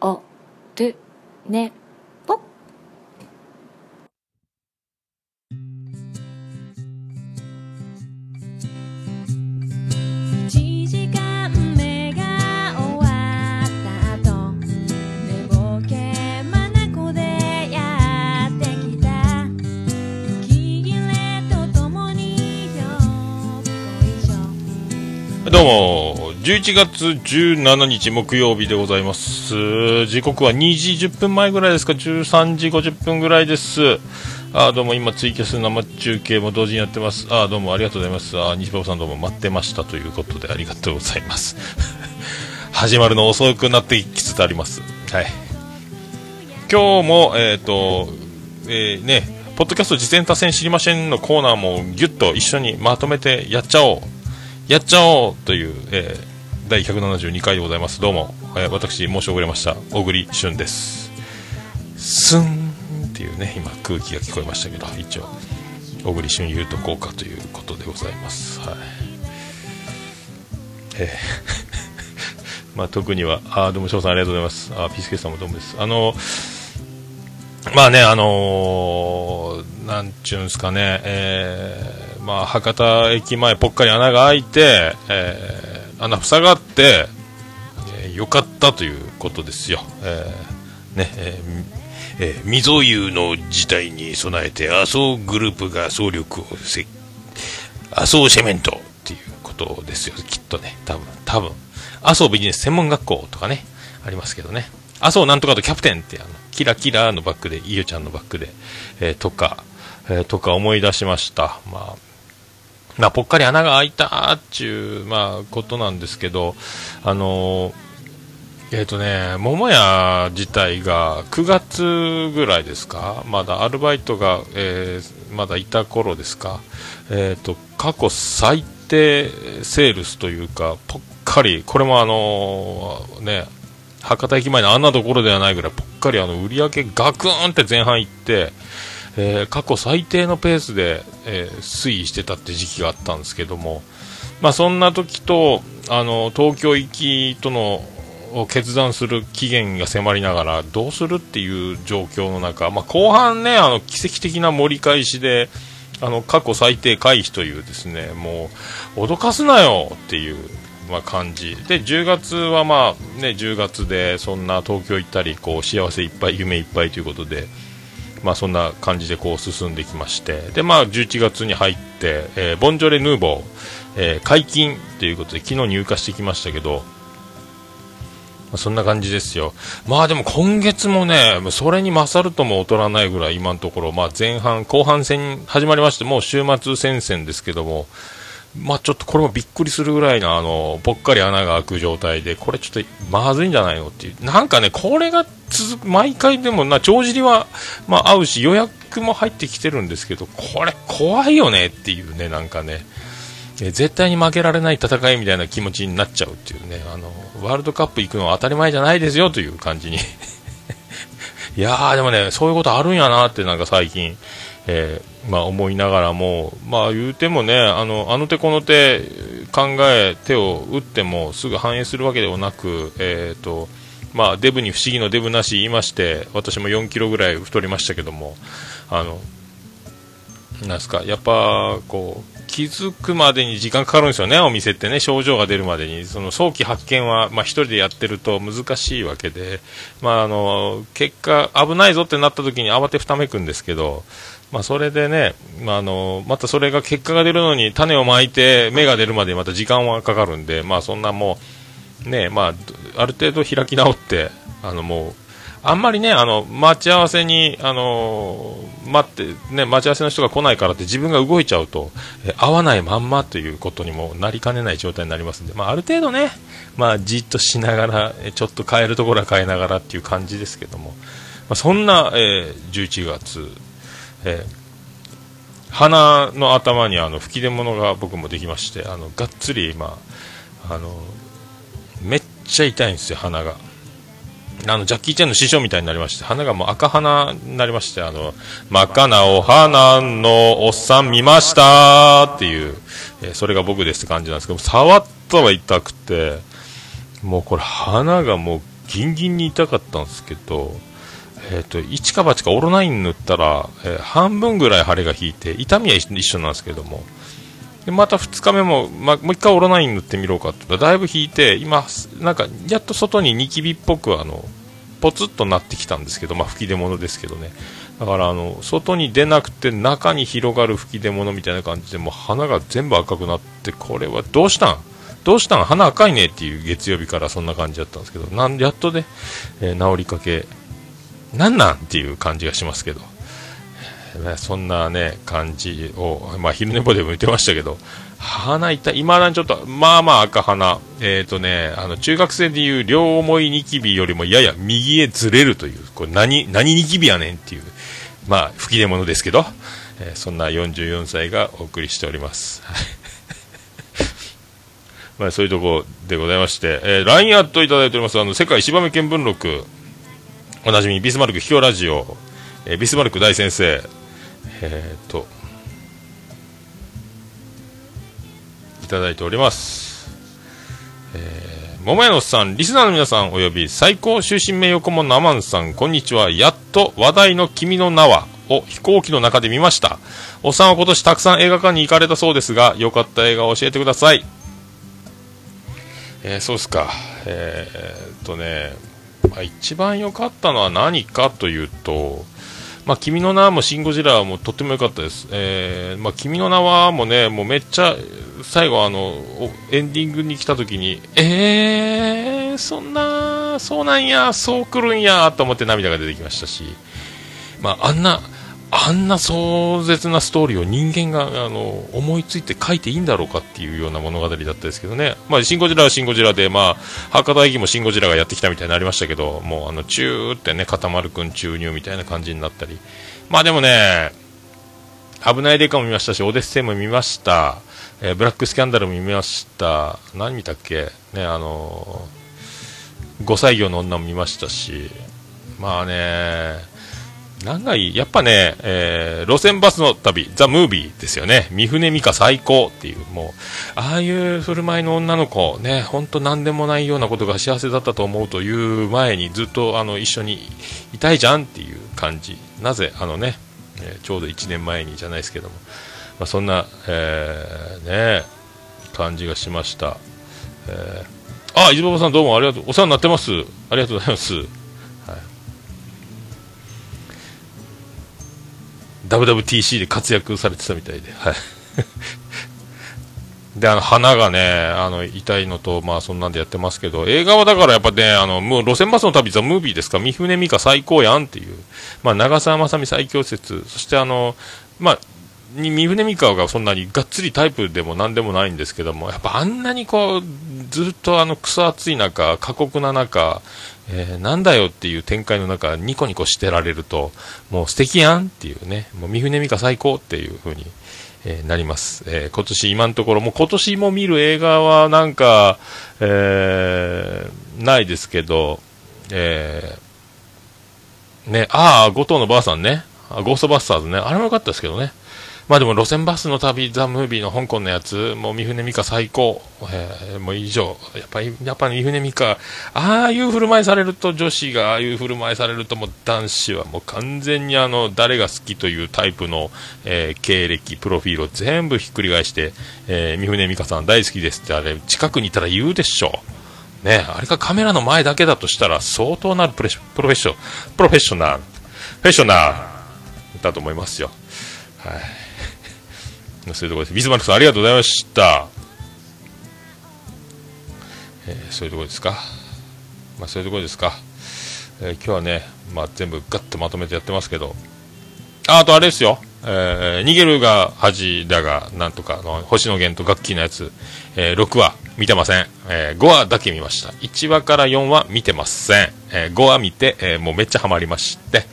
あるね。11月17日木曜日でございます。時刻は2時10分前ぐらいですか、13時50分ぐらいです。あどうも今ツイキャス生中継も同時にやってます。あどうもありがとうございます。あー西馬さんどうも待ってましたということでありがとうございます。始まるの遅くなってきつつあります。はい。今日も、えっ、と、えーね、ポッドキャスト実践多戦知りませんのコーナーもギュッと一緒にまとめてやっちゃおう。やっちゃおうという、えー第172回でございます。どうも、えー私、申し遅れました。小栗旬です。スンっていうね、今空気が聞こえましたけど、一応、小栗旬言うとこうかということでございます。はい。えー まあ、特には、あどうも翔さんありがとうございます。あピースケさんもどうもです。あのまあね、あのーなんちゅうんすかね、えーまあ、博多駅前、ぽっかり穴が開いて、えー穴塞がって、えーよかったということですよ。えーね、えーみえー、溝湯の事態に備えて、麻生グループが総力を、麻生セメントっていうことですよ、きっとね、多分多分麻生ビジネス専門学校とかね、ありますけどね、麻生なんとかとキャプテンって、あのキラキラのバックで、いゆちゃんのバックで、えーとか、えーとか思い出しました。まあまあ、ぽっかり穴が開いたっちゅう、まあ、ことなんですけど、あのえっ、とね、桃屋自体が9月ぐらいですか、まだアルバイトが、えーまだいた頃ですか、えっ、と、過去最低セールスというか、ぽっかり、これもあのね、博多駅前のあんなところではないぐらい、ぽっかりあの売り上げガクーンって前半行って、えー過去最低のペースで、えー推移してたって時期があったんですけども、まあ、そんな時とあの東京行きとのを決断する期限が迫りながらどうするっていう状況の中、まあ、後半ねあの奇跡的な盛り返しであの過去最低回避というですねもう脅かすなよっていう、まあ、感じで10月はまあね10月でそんな東京行ったりこう幸せいっぱい夢いっぱいということで。まあ、そんな感じでこう進んできまして。で、まあ、11月に入って、えーボンジョレ・ヌーボー、えー解禁ということで昨日入荷してきましたけど、まあそんな感じですよ。まあでも今月もねそれに勝るとも劣らないぐらい今のところ、まあ、前半後半戦始まりましてもう週末戦線ですけどもまあちょっとこれもびっくりするぐらいのあのぽっかり穴が開く状態でこれちょっとまずいんじゃないのっていう。なんかねこれが続く毎回でもな帳尻はまあ合うし予約も入ってきてるんですけどこれ怖いよねっていうねなんかね。絶対に負けられない戦いみたいな気持ちになっちゃうっていうね。あのワールドカップ行くのは当たり前じゃないですよという感じに。いやーでもねそういうことあるんやなってなんか最近、えーまあ、思いながらもまあ言うてもねあのあの手この手考え手を打ってもすぐ反映するわけではなくえっ、とまあデブに不思議のデブなし言いまして私も4キロぐらい太りましたけどもあのなんすかやっぱこう気づくまでに時間かかるんですよね、お店ってね、症状が出るまでに、その早期発見は、まあ、一人でやってると難しいわけで、まあ、あの結果、危ないぞってなった時に慌てふためくんですけど、まあ、それでね、まあ、あのまたそれが結果が出るのに種をまいて芽が出るまでまた時間はかかるんで、まあ、そんなもう、ねまあ、ある程度開き直って、あのもうあんまりね、あの、待ち合わせに、あの待って、ね、待ち合わせの人が来ないからって自分が動いちゃうと、え合わないまんまということにもなりかねない状態になりますんで、まあ、ある程度ね、まあ、じっとしながら、ちょっと変えるところは変えながらっていう感じですけども、まあ、そんな、えー11月、えー鼻の頭にあの吹き出物が僕もできまして、あの、がっつり今、あの、めっちゃ痛いんですよ、鼻が。あの、ジャッキー・チェンの師匠みたいになりまして、鼻がもう赤鼻になりまして、あの、真っ赤なお花のおっさん見ましたっていう、えーそれが僕ですって感じなんですけど、触ったは痛くて、もうこれ鼻がもうギンギンに痛かったんですけど、えっ、と、一か八かオロナイン塗ったら、えー半分ぐらい腫れが引いて、痛みは一緒なんですけども、でまた2日目も、ま、もう一回オロナイン塗ってみろうかってっだいぶ引いて、今、なんか、やっと外にニキビっぽく、あの、ポツッとなってきたんですけど、まあ、吹き出物ですけどね。だから、あの、外に出なくて中に広がる吹き出物みたいな感じで、もう鼻が全部赤くなって、これはどうしたん？どうしたん？鼻赤いねっていう月曜日からそんな感じだったんですけど、なんやっとね、えー治りかけ、なんなんっていう感じがしますけど。ねそんなね、感じを、まあ、昼寝坊でも言ってましたけど、鼻痛い、今だにちょっと、まあまあ赤鼻、えっ、とね、あの、中学生でいう両思いニキビよりもやや右へずれるという、これ何、何ニキビやねんっていう、まあ、吹き出物ですけど、えーそんな44歳がお送りしております。まあ、そういうところでございまして、えー、LINE アットいただいております、あの、世界芝目見聞録、おなじみビスマルク秘境ラジオ、えービスマルク大先生、えー、と、いただいております。えー、桃屋のおっさん、リスナーの皆さんおよび最高終身名誉顧問のアマンさん、こんにちは。やっと話題の君の名はを飛行機の中で見ました。おっさんは今年たくさん映画館に行かれたそうですが、良かった映画を教えてください。えー、そうですか。えー、っとね、まあ、一番良かったのは何かというと、まあ、君の名もシン・ゴジラもとっても良かったです。えー、まあ、君の名はもね、もうめっちゃ、最後あの、エンディングに来た時に、えー、そんな、そうなんや、そう来るんや、と思って涙が出てきましたし、まあ、あんな、あんな壮絶なストーリーを人間があの思いついて書いていいんだろうかっていうような物語だったですけどね、まあ、シン・ゴジラはシン・ゴジラで、まあ、博多駅もシン・ゴジラがやってきたみたいになりましたけど、もうあのチューってね、固まるくん注入みたいな感じになったり、まあでもね、危ないデカも見ましたし、オデッセイも見ました、えーブラックスキャンダルも見ました、何見たっけ、ね、あのー、5歳魚の女も見ましたし、まあね、何がいやっぱね、えー路線バスの旅、ザ・ムービーですよね。三船美香最高っていう、もう、ああいう振る舞いの女の子、ね、ほんと何でもないようなことが幸せだったと思うという前にずっとあの一緒にいたいじゃんっていう感じ。なぜ、あのね、えーちょうど1年前にじゃないですけども、まあ、そんな、えーね、感じがしました。えーあ、伊豆さんどうもありがとう。お世話になってます。ありがとうございます。WWTC で活躍されてたみたいで、はい。で、あの、花がね、あの、痛いのと、まあ、そんなんでやってますけど、映画はだからやっぱね、あの、もう路線バスの旅、ザ・ムービーですか、三船美佳最高やんっていう、まあ、長澤まさみ最強説、そしてあの、まあ、に三船美佳がそんなにがっつりタイプでもなんでもないんですけども、やっぱあんなにこう、ずっとあの、クソ暑い中、過酷な中、えーなんだよっていう展開の中、ニコニコしてられると、もう素敵やんっていうね、もう三船美佳最高っていう風に、えーなります。えー今年今のところ、もう今年も見る映画はなんか、えーないですけど、えーね、ああ、後藤のばあさんね、ゴーストバスターズね、あれも良かったですけどね。まあでも路線バスの旅、ザ・ムービーの香港のやつ、もう三船美佳最高、えーもう以上、やっぱり、やっぱり三船美佳、ああいう振る舞いされると、女子がああいう振る舞いされると、もう男子はもう完全にあの、誰が好きというタイプの、えー経歴、プロフィールを全部ひっくり返して、えー三船美佳さん大好きですってあれ、近くにいたら言うでしょう。ね、あれがカメラの前だけだとしたら相当なるプレシプロフェッショ、プロフェッショナル、フェッショナルだと思いますよ。はい。そういうところです。ビスマルクさんありがとうございました。えーそういうところですか？まあそういうところですか？えー今日はね、まあ全部ガッとまとめてやってますけど、ああとあれですよ。えー逃げるが恥だが、なんとかの、星野源とガッキーのやつ、えー6話見てません。えー5話だけ見ました。1話から4話見てません。えー5話見て、えもうめっちゃハマりまして、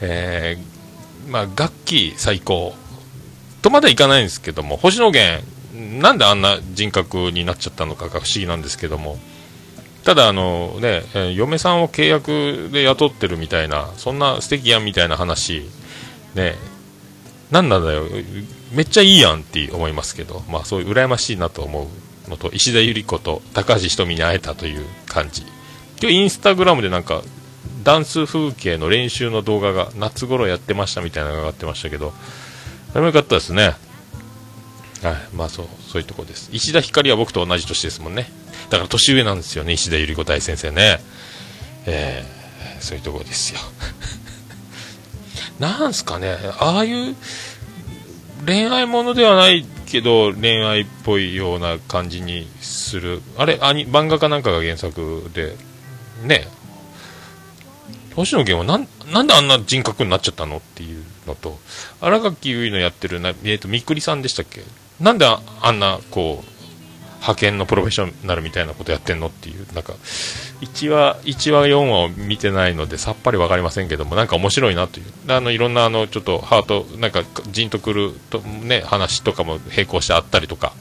えーまあ、ガッキー最高とまではいかないんですけども、星野源、なんであんな人格になっちゃったのかが不思議なんですけども、ただあの、ね、嫁さんを契約で雇ってるみたいな、そんな素敵やんみたいな話、ね、なんなんだよ、めっちゃいいやんって思いますけど、まあそういう羨ましいなと思うのと、石田ゆり子と高橋ひとみに会えたという感じ。今日インスタグラムでなんかダンス風景の練習の動画が夏頃やってましたみたいなのが上がってましたけどれもよかったですね。はいまあそうそういうとこです。石田ひかりは僕と同じ年ですもんね。だから年上なんですよね石田ゆり子大先生ね。えー、そういうとこですよ。なんすかねああいう恋愛ものではないけど恋愛っぽいような感じにする。あれアニ漫画かなんかが原作で。ね。星野源はなんなんであんな人格になっちゃったのっていう。のと。新垣結衣のやってるな、えー、とみくりさんでしたっけ？なんでああんなこう派遣のプロフェッショナルみたいなことやってんのっていうなんか1話1話4話を見てないのでさっぱり分かりませんけどもなんか面白いなという。あのいろんなあのちょっとハートなんかじんとくると、ね、話とかも並行してあったりとか。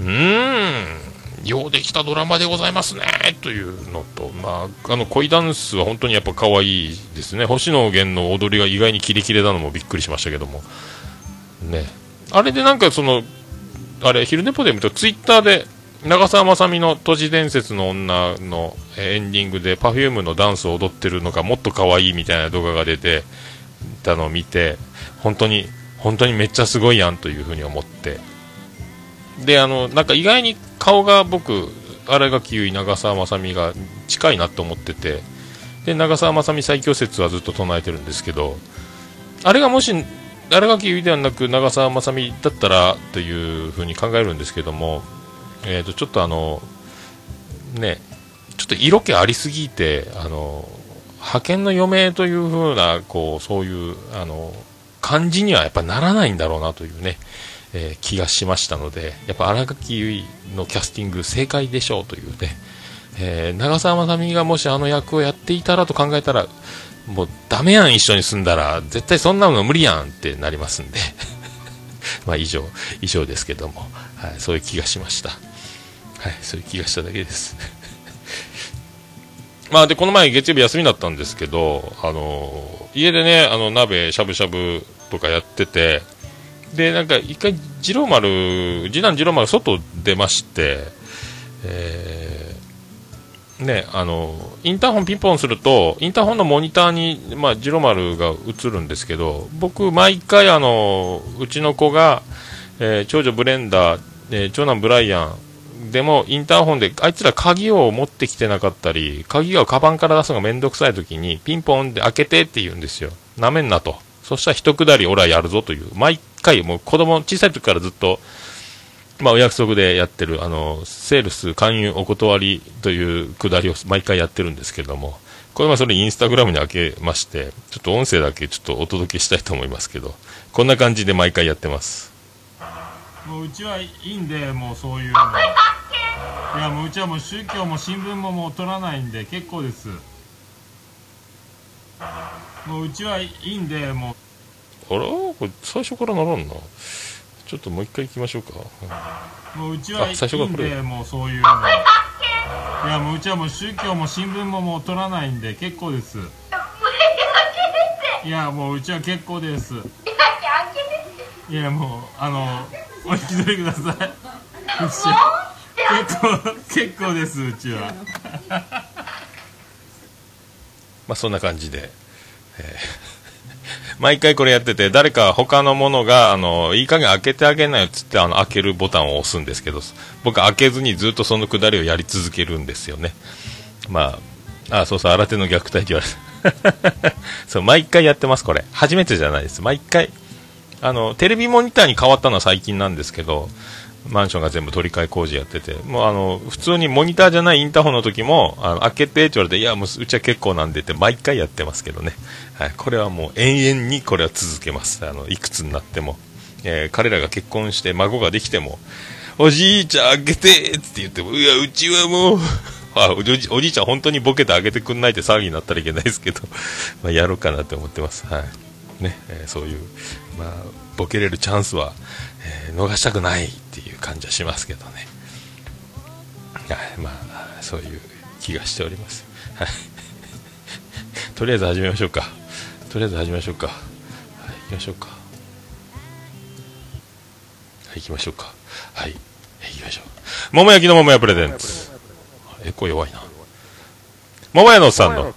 うーん。ようできたドラマでございますねというのと、まあ、あの恋ダンスは本当にやっぱ可愛いですね。星野源の踊りが意外にキレキレなのもびっくりしましたけども。ね。あれでなんかそのあれ、昼寝ポで見ると、ツイッターで、長澤まさみの都市伝説の女のエンディングで Perfume のダンスを踊ってるのがもっと可愛いみたいな動画が出てたのを見て本当に本当にめっちゃすごいやんというふうに思って。であのなんか意外に顔が僕新垣結衣長澤まさみが近いなと思っててで長澤まさみ最強説はずっと唱えてるんですけどあれがもし新垣結衣ではなく長澤まさみだったらというふうに考えるんですけども、えー、とちょっとあのねちょっと色気ありすぎてあの派遣の嫁というふうなこうそういうあの感じにはやっぱならないんだろうなというね、えー気がしましたのでやっぱ新垣結衣のキャスティング正解でしょうというね、えー長澤まさみがもしあの役をやっていたらと考えたらもうダメやん一緒に住んだら絶対そんなの無理やんってなりますんで。まあ以上以上ですけども、はい、そういう気がしました。はいそういう気がしただけです。まあでこの前月曜日休みだったんですけどあの家でねあの鍋しゃぶしゃぶとかやっててでなんか一回次郎丸次男次郎丸外出ましてえーね、あのインターホンピンポンするとインターホンのモニターに、まあ、ジロ丸が映るんですけど僕、毎回あのうちの子が、えー長女ブレンダー、えー長男ブライアンでもインターホンであいつら鍵を持ってきてなかったり鍵をカバンから出すのがめんどくさい時にピンポンで開けてって言うんですよ。なめんなと。そしたら一くだり俺はやるぞという毎回もう子供小さい時からずっとまあ、お約束でやってる、あの、セールス勧誘お断りというくだりを毎回やってるんですけれども、これはそれインスタグラムに開けまして、ちょっと音声だけちょっとお届けしたいと思いますけど、こんな感じで毎回やってます。もううちはいいんで、もうそういうの。いや、もううちはもう宗教も新聞ももう取らないんで結構です。もううちはいいんで、もう。あら？これ最初からならんな。ちょっともう一回行きましょうか。もううちはいいんでもうそういうの。いやもううちはもう宗教も新聞ももう取らないんで結構です。いやもううちは結構です。いやもうあのお引き取りください。うちは結構結構ですうちは。まあそんな感じで、え ー毎回これやってて、誰か他のものが、あの、いい加減開けてあげないよっつって、あの、開けるボタンを押すんですけど、僕開けずにずっとそのくだりをやり続けるんですよね。まあ、あ、そうそう、新手の虐待って言われる。そう、毎回やってます、これ。初めてじゃないです。毎回。あの、テレビモニターに変わったのは最近なんですけど、マンションが全部取り替え工事やってて、もうあの、普通にモニターじゃないインターホンの時も、あの、開けてって言われて、いや、もううちは結構なんでって毎回やってますけどね。はい、これはもう永遠にこれは続けます。あの、いくつになっても。えー彼らが結婚して孫ができても、おじいちゃん開けてって言っても、いや、うちはもう、あおじおじいちゃん本当にボケてあげてくんないって騒ぎになったらいけないですけど、まあ、やろうかなと思ってます。はい。ね、えーそういう、まあ、ボケれるチャンスは、えー逃したくないっていう感じはしますけどね。はい、まあ、そういう気がしております。はい。とりあえず始めましょうか。とりあえず始めましょうか。はい、行きましょうか。はい、行きましょうか。はい、行きましょう。桃焼きの桃屋プレゼンツ。エコ弱いな。桃屋のおっさんの、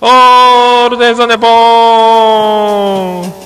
オールデイザネポーン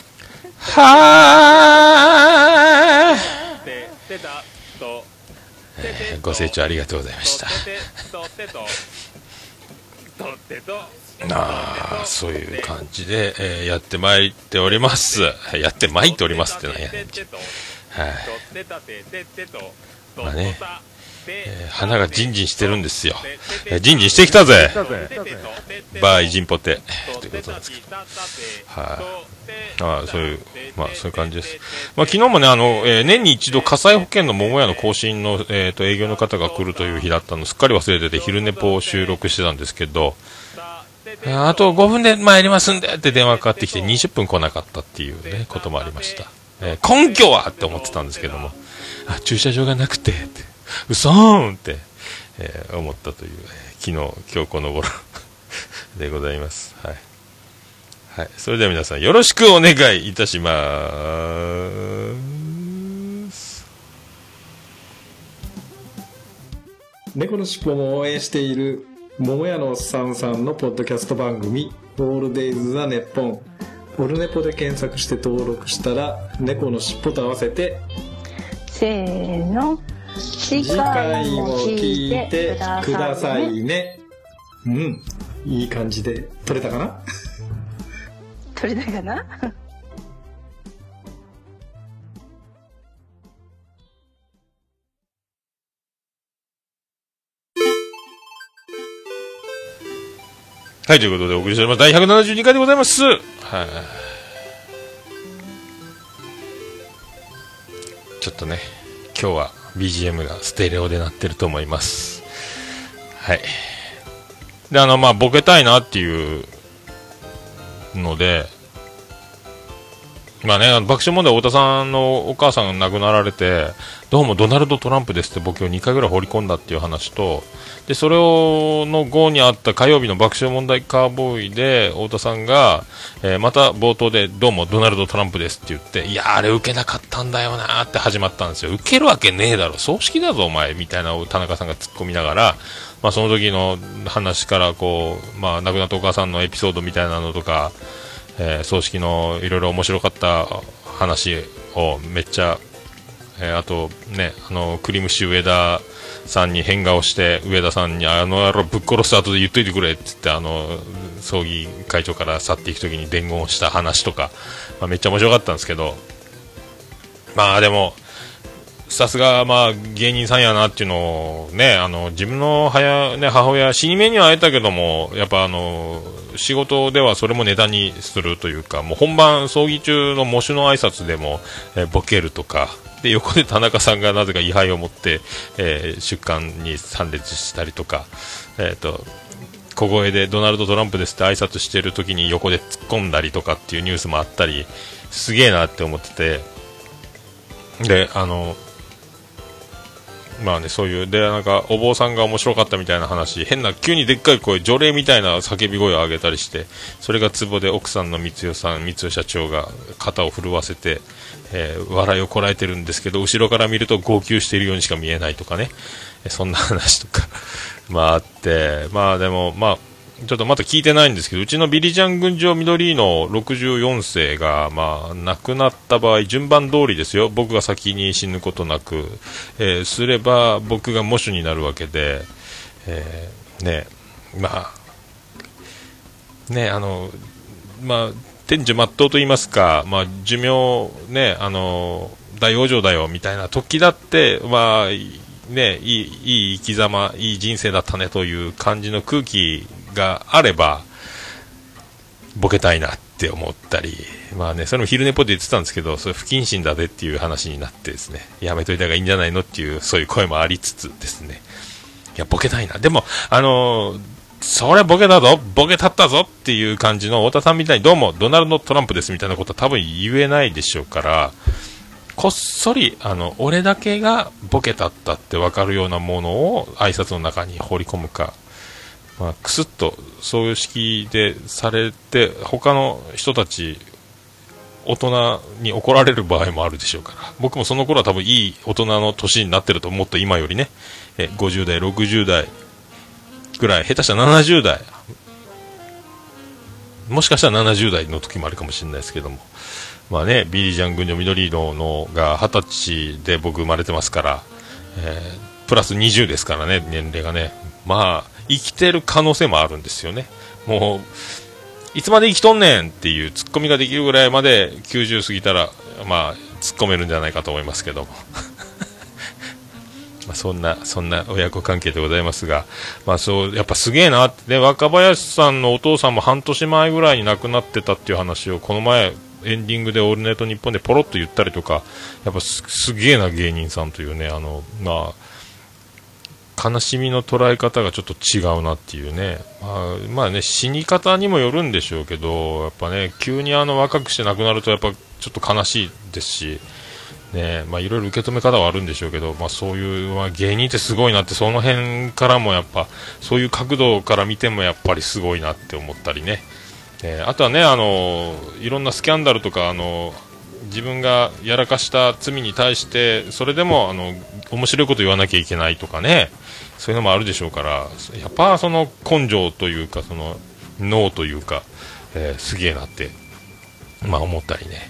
はーご清聴ありがとうございました。ああ、そういう感じで、えーやってまいっております。やってまいっておりますってなんやねん。はい。まあね、えー花がジンジンしてるんですよ。えージンジンしてきたぜバーイジンポテ。ということなんですけど。はい。ああ、そういう、まあそういう感じです。まあ昨日もね、あの、えー年に一度火災保険の桃屋の更新の、えっ、と、営業の方が来るという日だったの、すっかり忘れてて昼寝ぽを収録してたんですけど、ああと5分で参りますんでって電話かかってきて20分来なかったっていうね、こともありました。えー根拠はって思ってたんですけども、あ、駐車場がなくて、って、うそーんって、えー思ったという、えー昨日、今日この頃 でございます。はい。はい。それでは皆さんよろしくお願いいたします。猫のしっぽも応援している桃屋のおっさんさんのポッドキャスト番組「オールデイズ・ザ・ネッポン」オルネポで検索して登録したら猫のしっぽと合わせてせーの次次回も聞いててくださねいねうんいい感じで撮れたかな？取れたかな？はい、ということでお送りしております。第172回でございます。はい。ちょっとね、今日は BGM がステレオで鳴ってると思います。はい。で、あの、まあ、ボケたいなっていうので、まあね、爆笑問題太田さんのお母さんが亡くなられて、どうもドナルド・トランプですってボケを2回ぐらい放り込んだっていう話と、で、それを、の後にあった火曜日の爆笑問題カーボーイで、太田さんが、えーまた冒頭で、どうもドナルド・トランプですって言って、いや、あれ受けなかったんだよなって始まったんですよ。受けるわけねえだろ、葬式だぞ、お前、みたいな田中さんが突っ込みながら、まあ、その時の話から、こう、まあ、亡くなったお母さんのエピソードみたいなのとか、えー葬式のいろいろ面白かった話をめっちゃ、えーあとね、あの、クリムシ上田さんに変顔して、上田さんにあの野郎ぶっ殺す後で言っといてくれって言って、あの、葬儀会長から去っていく時に伝言をした話とか、まあ、めっちゃ面白かったんですけど、まあでも、さすが、まあ、芸人さんやなっていうのをね、あの、自分の母,、ね、母親、死に目には会えたけども、やっぱあの、仕事ではそれもネタにするというか、もう本番、葬儀中の喪主の挨拶でも、えボケるとか、で、横で田中さんがなぜか位牌を持って、えー出棺に参列したりとか、えっ、と、小声でドナルド・トランプですって挨拶してる時に横で突っ込んだりとかっていうニュースもあったり、すげえなって思ってて、で、あの、まあね、そういう、で、なんか、お坊さんが面白かったみたいな話、変な、急にでっかい声、除霊みたいな叫び声を上げたりして、それがツボで奥さんの光代さん、光代社長が肩を震わせて、えー笑いをこらえてるんですけど、後ろから見ると号泣しているようにしか見えないとかね、そんな話とか、まああって、まあでも、まあ、ちょっとまだ聞いてないんですけど、うちのビリジャン群青緑の64世が、まあ、亡くなった場合、順番通りですよ。僕が先に死ぬことなく、えーすれば僕が喪主になるわけで、えーね、まあ、ね、あの、まあ、天寿全うと言いますか、まあ、寿命、ね、あの、大往生だよ、みたいな時だって、まあ、ね、いい、いい生き様、いい人生だったねという感じの空気があれば、ボケたいなって思ったり、まあね、それも昼寝ぽで言ってたんですけど、それ不謹慎だぜっていう話になってですね、やめといた方がいいんじゃないのっていう、そういう声もありつつですね、いや、ボケたいな。でも、あのーそれボケだぞ、ボケ立ったぞっていう感じの太田さんみたいにどうもドナルド・トランプですみたいなことは多分言えないでしょうから、こっそり、あの、俺だけがボケだったって分かるようなものを挨拶の中に放り込むか、まあ、くすっとそういう式でされて、他の人たち、大人に怒られる場合もあるでしょうから、僕もその頃は多分いい大人の年になってると思って今よりね、え50代、60代ぐらい、下手したら70代、もしかしたら70代の時もあるかもしれないですけども、まあね、ビリ・ジャン・グンジョ・緑色のが20歳で僕生まれてますから、えープラス20ですからね、年齢がね。まあ、生きてる可能性もあるんですよね。もう、いつまで生きとんねんっていうツッコミができるぐらいまで90過ぎたら、まあ、突っ込めるんじゃないかと思いますけども。まあそんな、そんな親子関係でございますが、まあそう、やっぱすげえなって、ね、若林さんのお父さんも半年前ぐらいに亡くなってたっていう話を、この前、エンディングでオールネット日本でポロッと言ったりとか、やっぱすすげえな芸人さんというね、あの、まあ、悲しみの捉え方がちょっと違うなっていうね、まあ、まあね、死に方にもよるんでしょうけど、やっぱね、急にあの若くして亡くなると、やっぱちょっと悲しいですし、ねまあ、いろいろ受け止め方はあるんでしょうけど、まあ、そういう、まあ、芸人ってすごいなって、その辺からもやっぱ、そういう角度から見てもやっぱりすごいなって思ったりね、えーあとはね、あのいろんなスキャンダルとか、あの自分がやらかした罪に対して、それでもあの面白いこと言わなきゃいけないとかね、そういうのもあるでしょうから、やっぱその根性というか、その脳というか、えーすげえなって、まあ思ったりね。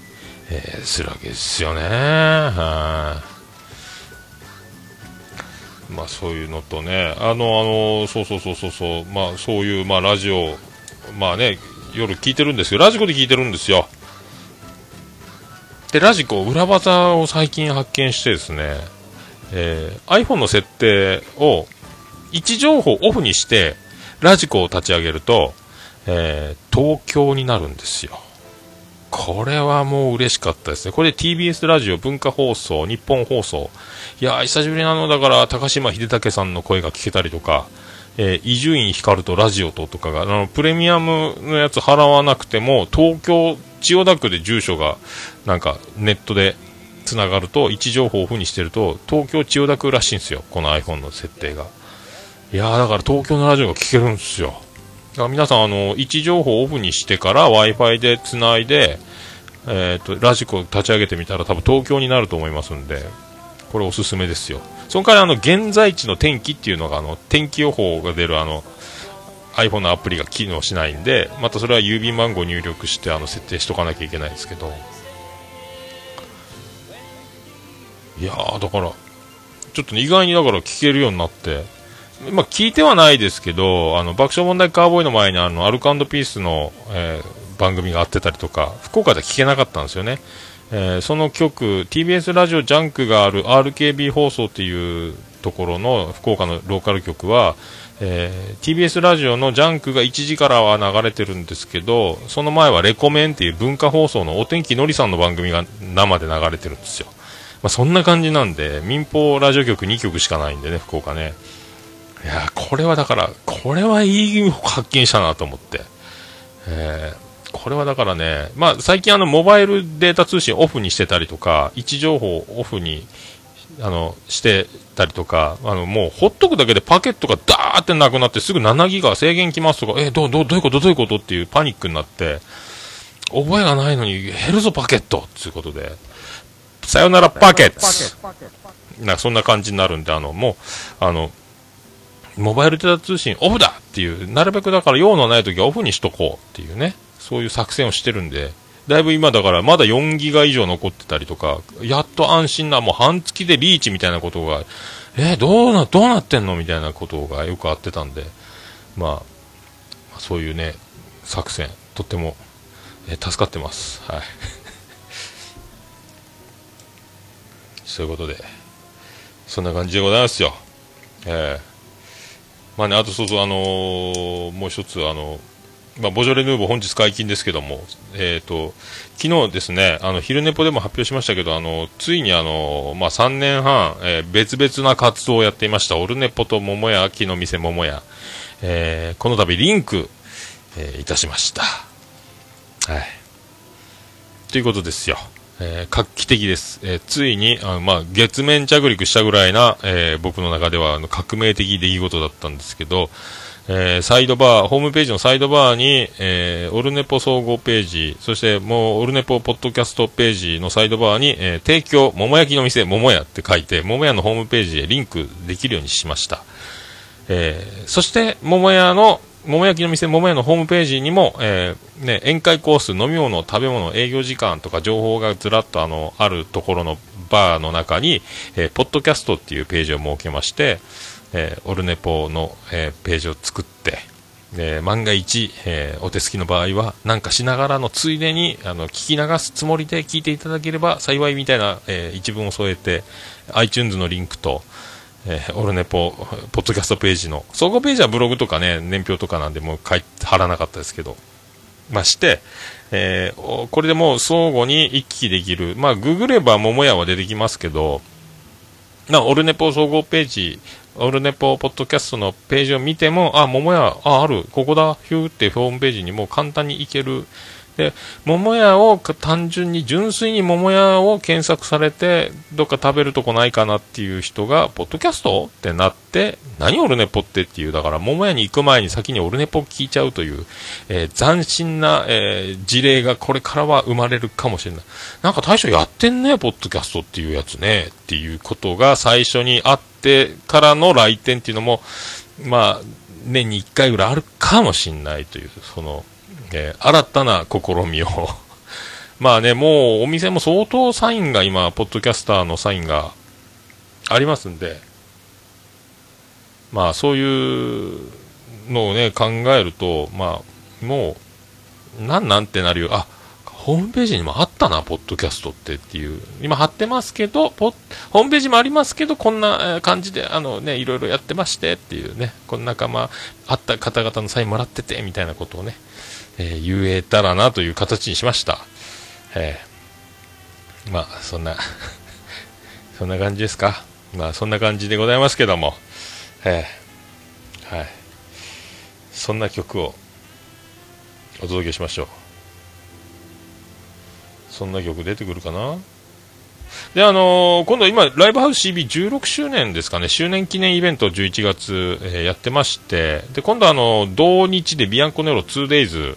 えーするわけですよね。はいまあそういうのとね、あの、あの、そうそうそうそうそう、まあそういう、まあラジオ、まあね、夜聞いてるんですよ。ラジコで聞いてるんですよ。で、ラジコ、裏技を最近発見してですね、えー iPhone の設定を位置情報オフにして、ラジコを立ち上げると、えー東京になるんですよ。これはもう嬉しかったですね。これで TBS ラジオ、文化放送、日本放送。いやー、久しぶりなのだから、高島秀武さんの声が聞けたりとか、えー伊集院光とラジオととかが、あの、プレミアムのやつ払わなくても、東京、千代田区で住所が、なんか、ネットで繋がると、位置情報をオフにしてると、東京千代田区らしいんですよ。この iPhone の設定が。いや、だから東京のラジオが聞けるんですよ。だから皆さん、あの、位置情報をオフにしてから Wi-Fi でつないで、えっ、と、ラジコ立ち上げてみたら多分東京になると思いますんで、これおすすめですよ。その代わりあの、現在地の天気っていうのが、あの、天気予報が出るあの、iPhone のアプリが機能しないんで、またそれは郵便番号入力して、あの、設定しとかなきゃいけないですけど。いやー、だから、ちょっとね、意外にだから聞けるようになって、まあ、聞いてはないですけど、あの、爆笑問題カーボーイの前にあの、アルコピースの、えー番組があってたりとか、福岡では聞けなかったんですよね。えーその曲、TBS ラジオジャンクがある RKB 放送っていうところの福岡のローカル局は、えー TBS ラジオのジャンクが1時からは流れてるんですけど、その前はレコメンっていう文化放送のお天気のりさんの番組が生で流れてるんですよ。まあ、そんな感じなんで、民放ラジオ局2局しかないんでね、福岡ね。いやーこれはだから、これはいい発見したなと思って。えーこれはだからね、まあ最近あのモバイルデータ通信オフにしてたりとか、位置情報をオフにあのしてたりとか、あのもうほっとくだけでパケットがダーってなくなってすぐ7ギガ制限きますとか、えどうどうどういうことどういうことっていうパニックになって、覚えがないのに減るぞパケットっていうことで、さよならパケッツ。なんかそんな感じになるんで、あのもう、あの、モバイルデータ通信オフだっていう、なるべくだから用のない時はオフにしとこうっていうね、そういう作戦をしてるんで、だいぶ今だからまだ4ギガ以上残ってたりとか、やっと安心な、もう半月でリーチみたいなことが、えどうな、どうなってんの？みたいなことがよくあってたんで、まあ、そういうね、作戦、とっても、え助かってます。はい。そういうことで、そんな感じでございますよ。ええまあね、あとそうそう、あのーもう一つ、あのまあ、ボジョレ・ヌーボー本日解禁ですけども、えっ、と、昨日ですね、あの、昼寝ぽでも発表しましたけど、あの、ついにあの、まあ、3年半、えー別々な活動をやっていました、オルネポと桃屋、秋の店桃屋、えーこの度リンク、えーいたしました。はい。ということですよ。えー画期的です。えーついに、あのまあ、月面着陸したぐらいな、えー僕の中ではあの革命的出来事だったんですけど、えサイドバー、ホームページのサイドバーに、えオルネポ総合ページ、そしてもうオルネポポッドキャストページのサイドバーに、え提供、桃焼きの店、桃屋って書いて、桃屋のホームページへリンクできるようにしました。えそして、桃屋の、桃焼きの店、桃屋のホームページにも、えーね、宴会コース、飲み物、食べ物、営業時間とか情報がずらっとあの、あるところのバーの中に、えーポッドキャストっていうページを設けまして、えーオルネポの、えーページを作って、え万が一、えーお手すきの場合は、なんかしながらのついでに、あの、聞き流すつもりで聞いていただければ幸いみたいな、えー一文を添えて、iTunes のリンクと、えーオルネポ、ポッドキャストページの、総合ページはブログとかね、年表とかなんで、もう書い貼らなかったですけど、まあして、えーこれでもう相互に行き来できる。まあ、ググれば桃屋は出てきますけど、な、オルネポ総合ページ、オルネポポッドキャストのページを見ても、あ、桃屋、あ、ある、ここだ、ヒューってホームページにもう簡単に行ける。で、桃屋を単純に、純粋に桃屋を検索されて、どっか食べるとこないかなっていう人が、ポッドキャストってなって、何オルネポってっていう、だから桃屋に行く前に先にオルネポ聞いちゃうという、えー斬新な、えー事例がこれからは生まれるかもしれない。なんか大将やってんね、ポッドキャストっていうやつね、っていうことが最初にあってからの来店っていうのも、まあ、年に1回ぐらいあるかもしれないという、その、えー新たな試みを、まあね、もうお店も相当サインが今、ポッドキャスターのサインがありますんで、まあそういうのをね、考えると、まあ、もう、なんなんてなるよ。あ、ホームページにもあったな、ポッドキャストってっていう。今貼ってますけど、ポホームページもありますけど、こんな感じで、あのね、いろいろやってましてっていうね、この仲間、あった方々のサインもらってて、みたいなことをね、えー言えたらなという形にしました。えーまあ、そんな、そんな感じですか。まあ、そんな感じでございますけども、えーはい。そんな曲をお届けしましょう。そんな曲出てくるかな？で、あのー今度今、ライブハウス CB16 周年ですかね、周年記念イベントを11月、えーやってまして、で、今度あの同日でビアンコネロ 2days、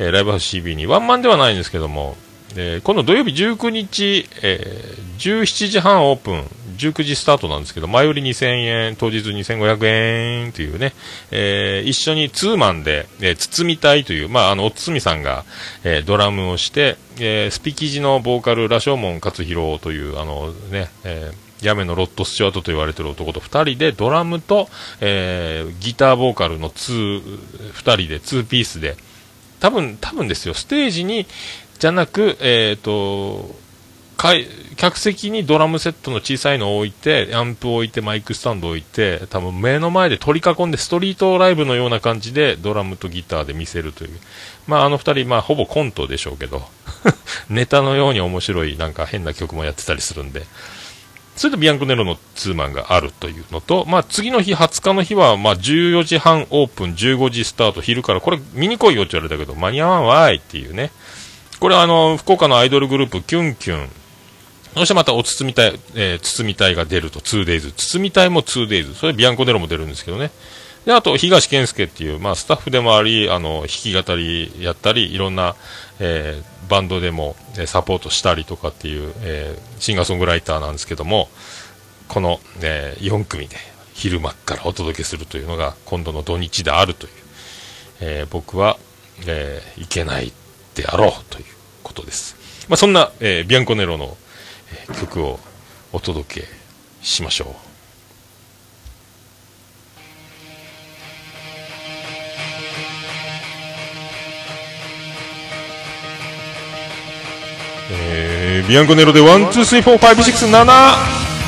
えーライブハウス CB に。ワンマンではないんですけども、え今度土曜日19日、えー17時半オープン、19時スタートなんですけど、前売り2000円、当日2500円というね、えー一緒にツーマンで、えー、包みたいという、まあ、あの、おつみさんが、えードラムをして、えースピキジのボーカル、ラショーモン勝弘という、あのね、えーヤメのロッド・スチュワートと言われてる男と2人でドラムと、えーギターボーカルの2、2人で2ピースで、多分、多分ですよ、ステージに、じゃなく、えっ、と、客席にドラムセットの小さいのを置いて、アンプを置いて、マイクスタンドを置いて、多分目の前で取り囲んで、ストリートライブのような感じで、ドラムとギターで見せるという。まあ、あの二人、まあ、ほぼコントでしょうけど、ネタのように面白い、なんか変な曲もやってたりするんで、それとビアンコネロのツーマンがあるというのと、まあ、次の日、20日の日は、まあ、14時半オープン、15時スタート、昼から、これ見に来いよって言われたけど、間に合わんわーいっていうね。これあの、福岡のアイドルグループ、キュンキュン。そしてまたお包みたい、えー包みたいが出ると 2days。包みたいも 2days。それビアンコネロも出るんですけどね。で、あと、東健介っていう、まあ、スタッフでもあり、あの、弾き語りやったり、いろんな、えーバンドでも、えーサポートしたりとかっていう、えーシンガーソングライターなんですけども、この、え4組で昼間からお届けするというのが今度の土日であるという、えー僕は、えーいけないであろうということです。まあ、そんな、えービアンコネロの、曲をお届けしましょう。えービアンコネロで one、two、three、four、five、six、7。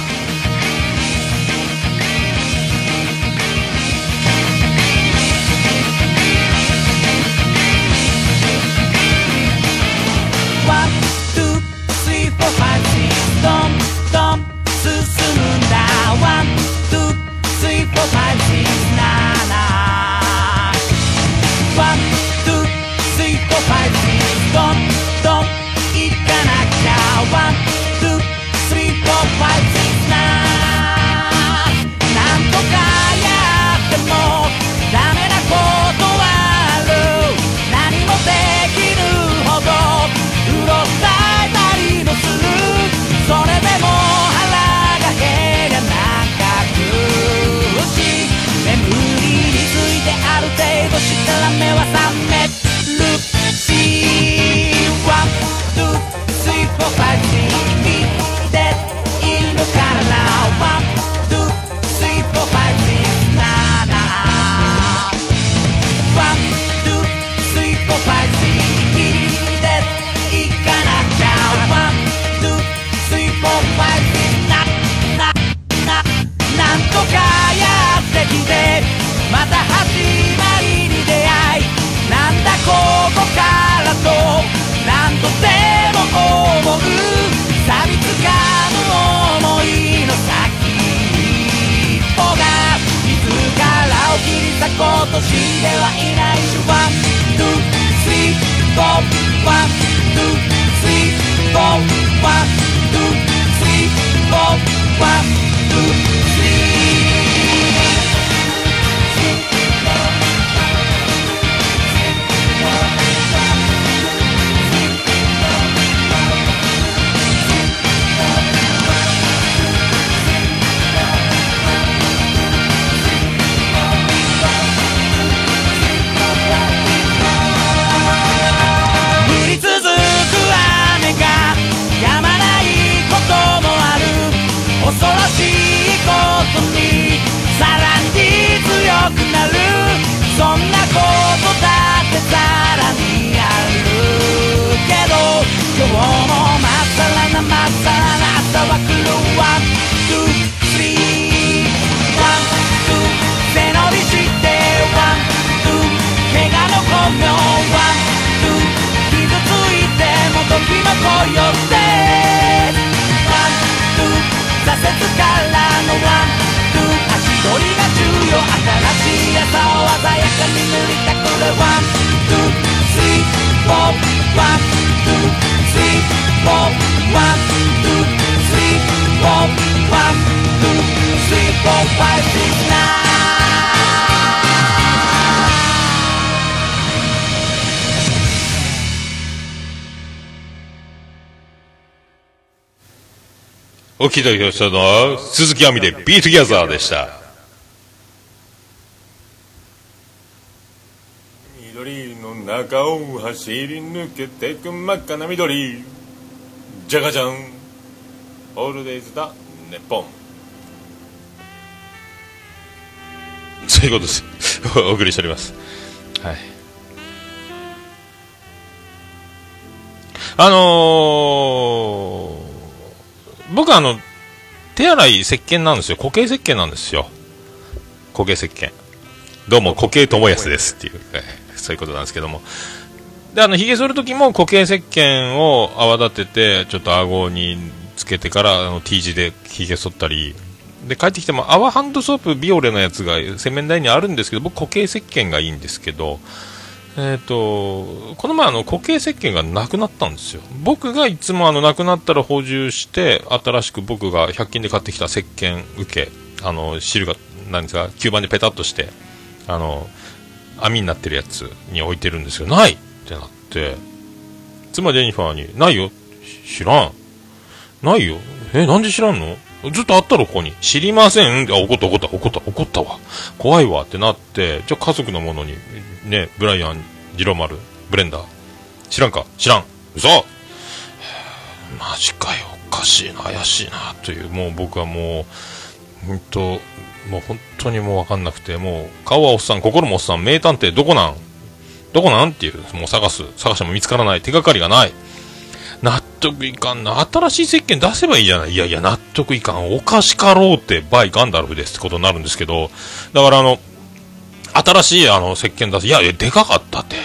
お聞きいただきましたのは、鈴木亜美で BE TOGETHER でした。緑の中を走り抜けてく真っ赤な緑じゃがじゃんオールデイズだネポンそういうことです。お送りしております。はい。あのー、僕はあの、手洗い石鹸なんですよ。固形石鹸なんですよ。固形石鹸。どうも、固形友安ですっていう、はいそういうことなんですけども。で、あの、髭剃るときも固形石鹸を泡立てて、ちょっと顎につけてから、あの、T 字で髭剃ったり、で、帰ってきても、泡ハンドソープビオレのやつが洗面台にあるんですけど、僕固形石鹸がいいんですけど、えっ、と、この前あの固形石鹸がなくなったんですよ。僕がいつもあのなくなったら補充して、新しく僕が100均で買ってきた石鹸受け、あの、汁が、なんですか、吸盤でペタッとして、あの、網になってるやつに置いてるんですよ。ないってなって、妻ジェニファーに、ないよ知らん。ないよえ、なんで知らんの？ずっとあったろ、ここに。知りませんあ、怒った、怒った、怒った、怒ったわ。怖いわってなって、じゃあ家族のものに、ね、ブライアン、ジロマル、ブレンダー。知らんか？知らん。嘘マジかよ。おかしいな、怪しいな、という、もう僕はもう、ほんと、もう本当にもうわかんなくて、もう、顔はおっさん、心もおっさん、名探偵どこなん？どこなん？っていう、もう探す。探しても見つからない。手がかりがない。納得いかんな。新しい石鹸出せばいいじゃない。いやいや、納得いかん。おかしかろうって、バイガンダルフですってことになるんですけど、だからあの、新しいあの石鹸出す。いや、いやでかかったって。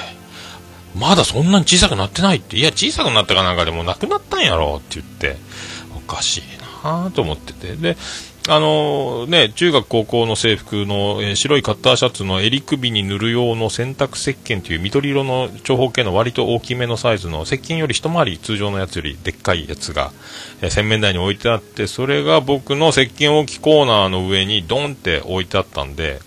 まだそんなに小さくなってないって。いや、小さくなったかなんかでもなくなったんやろって言って、おかしいなと思ってて。で、あのね、中学高校の制服の、えー白いカッターシャツの襟首に塗る用の洗濯石鹸という緑色の長方形の割と大きめのサイズの石鹸より一回り通常のやつよりでっかいやつが、えー洗面台に置いてあってそれが僕の石鹸置きコーナーの上にドンって置いてあったんで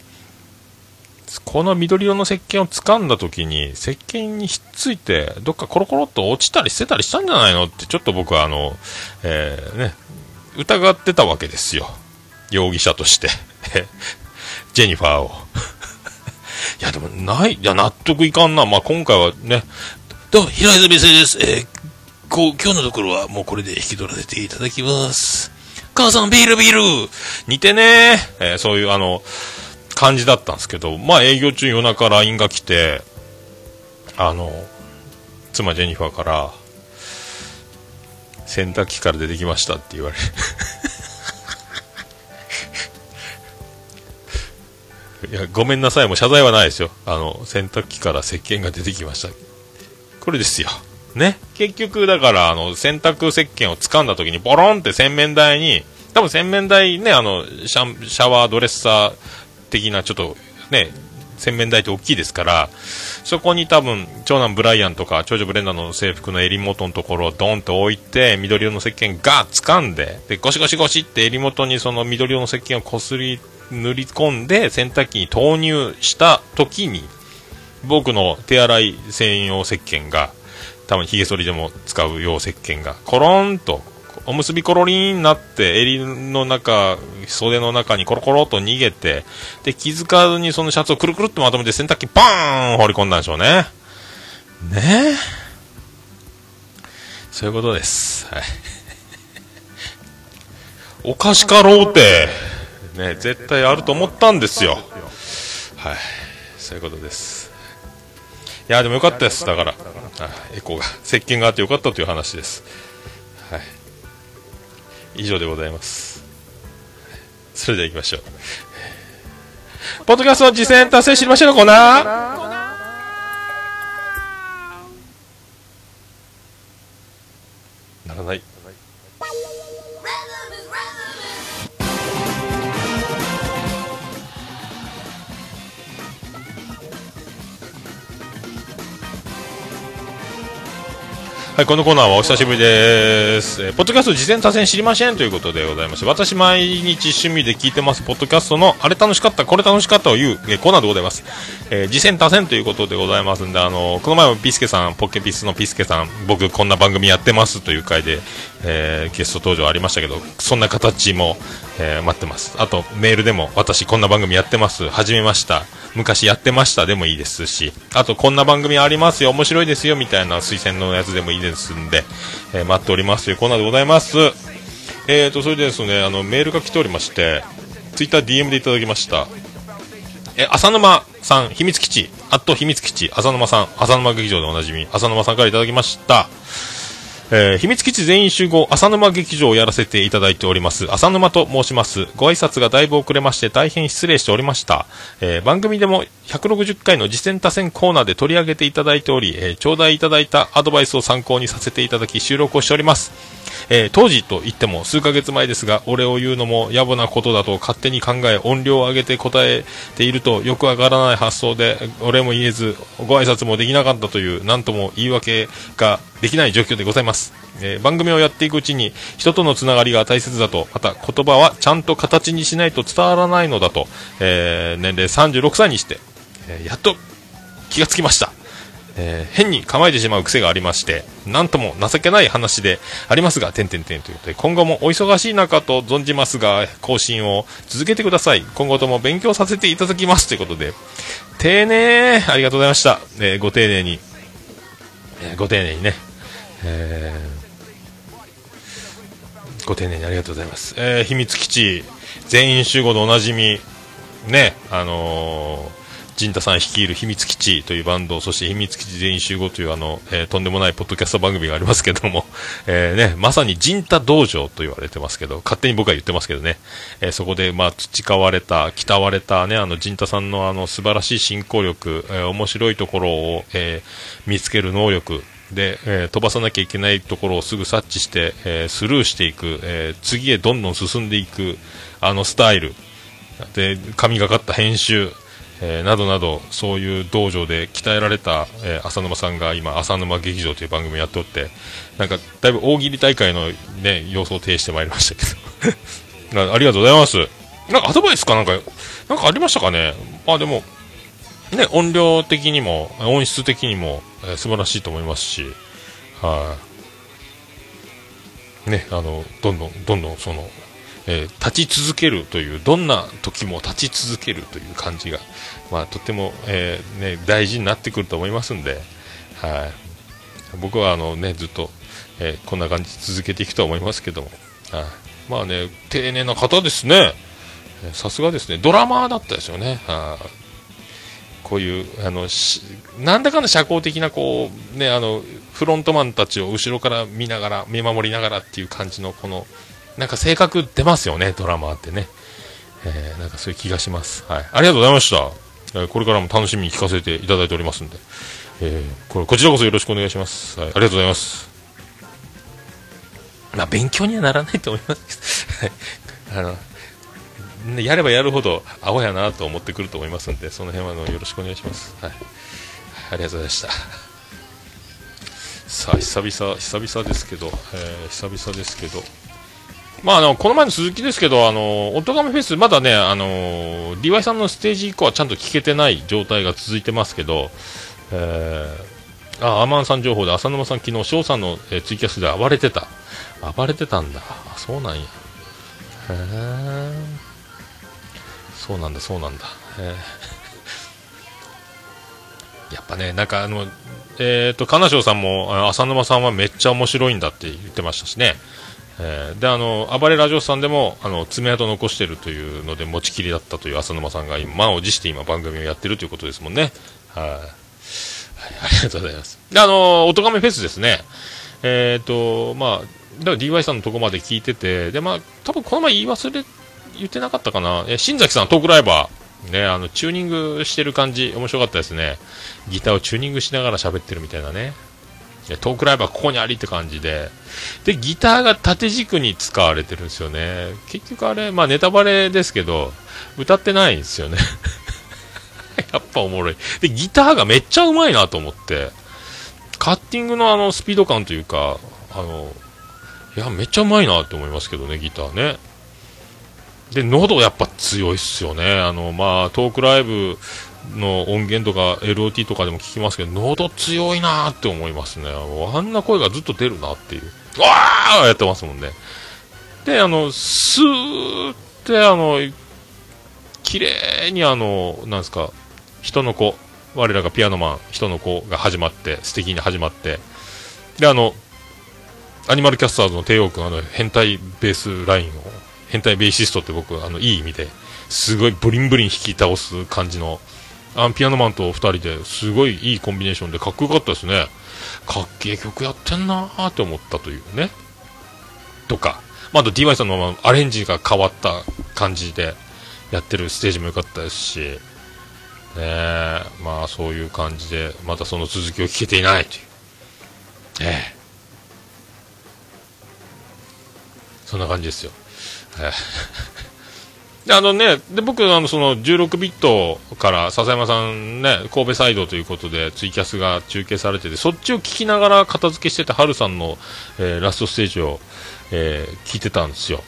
この緑色の石鹸を掴んだ時に石鹸にひっついてどっかコロコロっと落ちたり捨てたりしたんじゃないのってちょっと僕はあの、えーね、疑ってたわけですよ。容疑者として。ジェニファーを。いやでもないいや納得いかんな、まあ、今回はね。どうも平泉先です、えーこう今日のところはもうこれで引き取らせていただきます。母さんビールビール。似てね。えーそういうあの感じだったんですけど、まあ営業中夜中 LINE が来て、あの、妻ジェニファーから、洗濯機から出てきましたって言われいや、ごめんなさい、もう謝罪はないですよ。あの、洗濯機から石鹸が出てきました。これですよ。ね。結局、だから、あの、洗濯石鹸を掴んだ時に、ボロンって洗面台に、多分洗面台ね、あの、シャシャワードレッサー的な、ちょっと、ね、洗面台って大きいですから、そこに多分、長男ブライアンとか、長女ブレンダーの制服の襟元のところをドンと置いて、緑色の石鹸ガーッ掴んで、で、ゴシゴシゴシって襟元にその緑色の石鹸をこすり、塗り込んで、洗濯機に投入した時に、僕の手洗い専用石鹸が、多分髭剃りでも使う用石鹸が、コロンと、おむすびコロリーンになって、襟の中、袖の中にコロコロと逃げて、で、気づかずにそのシャツをくるくるっとまとめて洗濯機バーン放り込んだんでしょうね。ねえ。そういうことです。はい。おかしかろうて、ね、絶対あると思ったんですよ。はい。そういうことです。いや、でもよかったです。だから、エコーが、石鹸があってよかったという話です。はい。以上でございます。それでは行きましょう。ポッドキャスト実践達成知りましょうのコーナーならない。はい、このコーナーはお久しぶりです。えーポッドキャスト事前多戦知りませんということでございまして、私毎日趣味で聞いてます、ポッドキャストのあれ楽しかった、これ楽しかったを言う、えーコーナーでございます。えー、次戦多戦ということでございますんで、あのーこの前もピスケさん、ポッケピスのピスケさん、僕こんな番組やってますという回で、えーゲスト登場ありましたけど、そんな形も、えー待ってます。あと、メールでも、私こんな番組やってます、始めました、昔やってましたでもいいですし、あとこんな番組ありますよ、面白いですよ、みたいな推薦のやつでもいいですんで、えー待っておりますというコーナーでございます。えーと、それでですね、あの、メールが来ておりまして、ツイッター DM でいただきました。え、浅沼さん、秘密基地、あと秘密基地、浅沼さん、浅沼劇場でおなじみ、浅沼さんからいただきました。えー秘密基地全員集合浅沼劇場をやらせていただいております。浅沼と申します。ご挨拶がだいぶ遅れまして大変失礼しておりました、えー番組でも160回の次戦多戦コーナーで取り上げていただいており、えー頂戴いただいたアドバイスを参考にさせていただき収録をしております。えー当時と言っても数ヶ月前ですが、俺を言うのも野暮なことだと勝手に考え、音量を上げて答えているとよくわからない発想で、俺も言えず、ご挨拶もできなかったという、なんとも言い訳ができない状況でございます。えー番組をやっていくうちに、人とのつながりが大切だと、また言葉はちゃんと形にしないと伝わらないのだと、えー年齢36歳にして、えーやっと気がつきました。えー変に構えてしまう癖がありまして、なんとも情けない話でありますが、点々点ということで、今後もお忙しい中と存じますが、更新を続けてください。今後とも勉強させていただきますということで、丁寧、ありがとうございました。えーご丁寧に、えご丁寧にね、えーご丁寧にありがとうございます。えー秘密基地、全員集合でおなじみ、ね、あのー陣太さん率いる秘密基地というバンド、そして秘密基地全員集合というあの、えーとんでもないポッドキャスト番組がありますけども、えーね、まさに陣太道場と言われてますけど、勝手に僕は言ってますけどね、えーそこでまあ培われた、鍛われたね、あの陣太さんのあの素晴らしい進行力、えー面白いところを、えー見つける能力、で、えー飛ばさなきゃいけないところをすぐ察知して、えースルーしていく、えー次へどんどん進んでいく、あのスタイル、で神がかった編集、えーなどなどそういう道場で鍛えられた、えー浅沼さんが今浅沼劇場という番組をやっておってなんかだいぶ大喜利大会の、ね、様子を呈してまいりましたけど。ありがとうございます。なんかアドバイスか？なんかなんかありましたかね？あでもね音量的にも音質的にも、えー素晴らしいと思いますしはい。ねあのどんどんどんどんそのえー立ち続けるというどんな時も立ち続けるという感じが、まあ、とても、えーね、大事になってくると思いますんで、はい、僕はあの、ね、ずっと、えーこんな感じ続けていくと思いますけども、はい、まあね丁寧な方ですね。さすがですね。ドラマーだったですよね。はい。こういうあのしなんだかんだ社交的なこう、ね、あのフロントマンたちを後ろから見ながら見守りながらっていう感じのこのなんか性格出ますよね、ドラマってね。えーなんかそういう気がします。はい。ありがとうございました。えこれからも楽しみに聞かせていただいておりますんで。えーこれこちらこそよろしくお願いします。はい。ありがとうございます。まあ、勉強にはならないと思いますけど。はい。あの、やればやるほどアホやなと思ってくると思いますんでその辺はあのよろしくお願いします。はい。ありがとうございました。さあ久々久々ですけど、えー久々ですけど。まあ、あのこの前の鈴木ですけど、あのオトガメフェス、まだね、あの DY さんのステージ以降はちゃんと聞けてない状態が続いてますけど、えー、あアマンさん情報で浅沼さん、昨日翔さんの、えーツイキャスで暴れてた、暴れてたんだ、あそうなんや、へえ、そうなんだ、そうなんだ、へー。やっぱね、なんかあの、えっ、と、金賞さんも、浅沼さんはめっちゃ面白いんだって言ってましたしね。えー。であの暴れラジオさんでもあの爪痕残してるというので持ちきりだったという浅沼さんが今満を持して今番組をやってるということですもんね。はい、はい、ありがとうございます。であのおとがめフェスですね。えっ、とまあだから DY さんのとこまで聞いててでまあ多分この前言い忘れ言ってなかったかな？え新崎さんトークライバーねあのチューニングしてる感じ面白かったですねギターをチューニングしながら喋ってるみたいなねトークライブはここにありって感じで、で、ギターが縦軸に使われてるんですよね。結局あれ、まあネタバレですけど、歌ってないんですよね。やっぱおもろい。で、ギターがめっちゃうまいなと思って、カッティングのあのスピード感というか、あの、いや、めっちゃうまいなって思いますけどね、ギターね。で、喉やっぱ強いっすよね。あの、まあ、トークライブの音源とか LOT とかでも聞きますけど、喉強いなーって思いますね。あんな声がずっと出るなっていう。わーやってますもんね。で、あの、スーって、あの、綺麗にあの、なんですか、人の子、我らがピアノマン、人の子が始まって、素敵に始まって、で、あの、アニマルキャスターズの帝王君、あの、変態ベースラインを、変態ベーシストって僕、あの、いい意味で、すごいブリンブリン弾き倒す感じの、あのピアノマンと2人ですごいいいコンビネーションでかっこよかったですね。かっけえ曲やってんなーって思ったというね。とか、まあ、あと DY さんのアレンジが変わった感じでやってるステージも良かったですし、ねえ、まあそういう感じで、またその続きを聞けていないという。ねえ。そんな感じですよ。で あのね、で僕あのその16ビットから笹山さんね神戸サイドということでツイキャスが中継されててそっちを聞きながら片付けしてたハルさんの、えーラストステージを、えー聞いてたんですよ。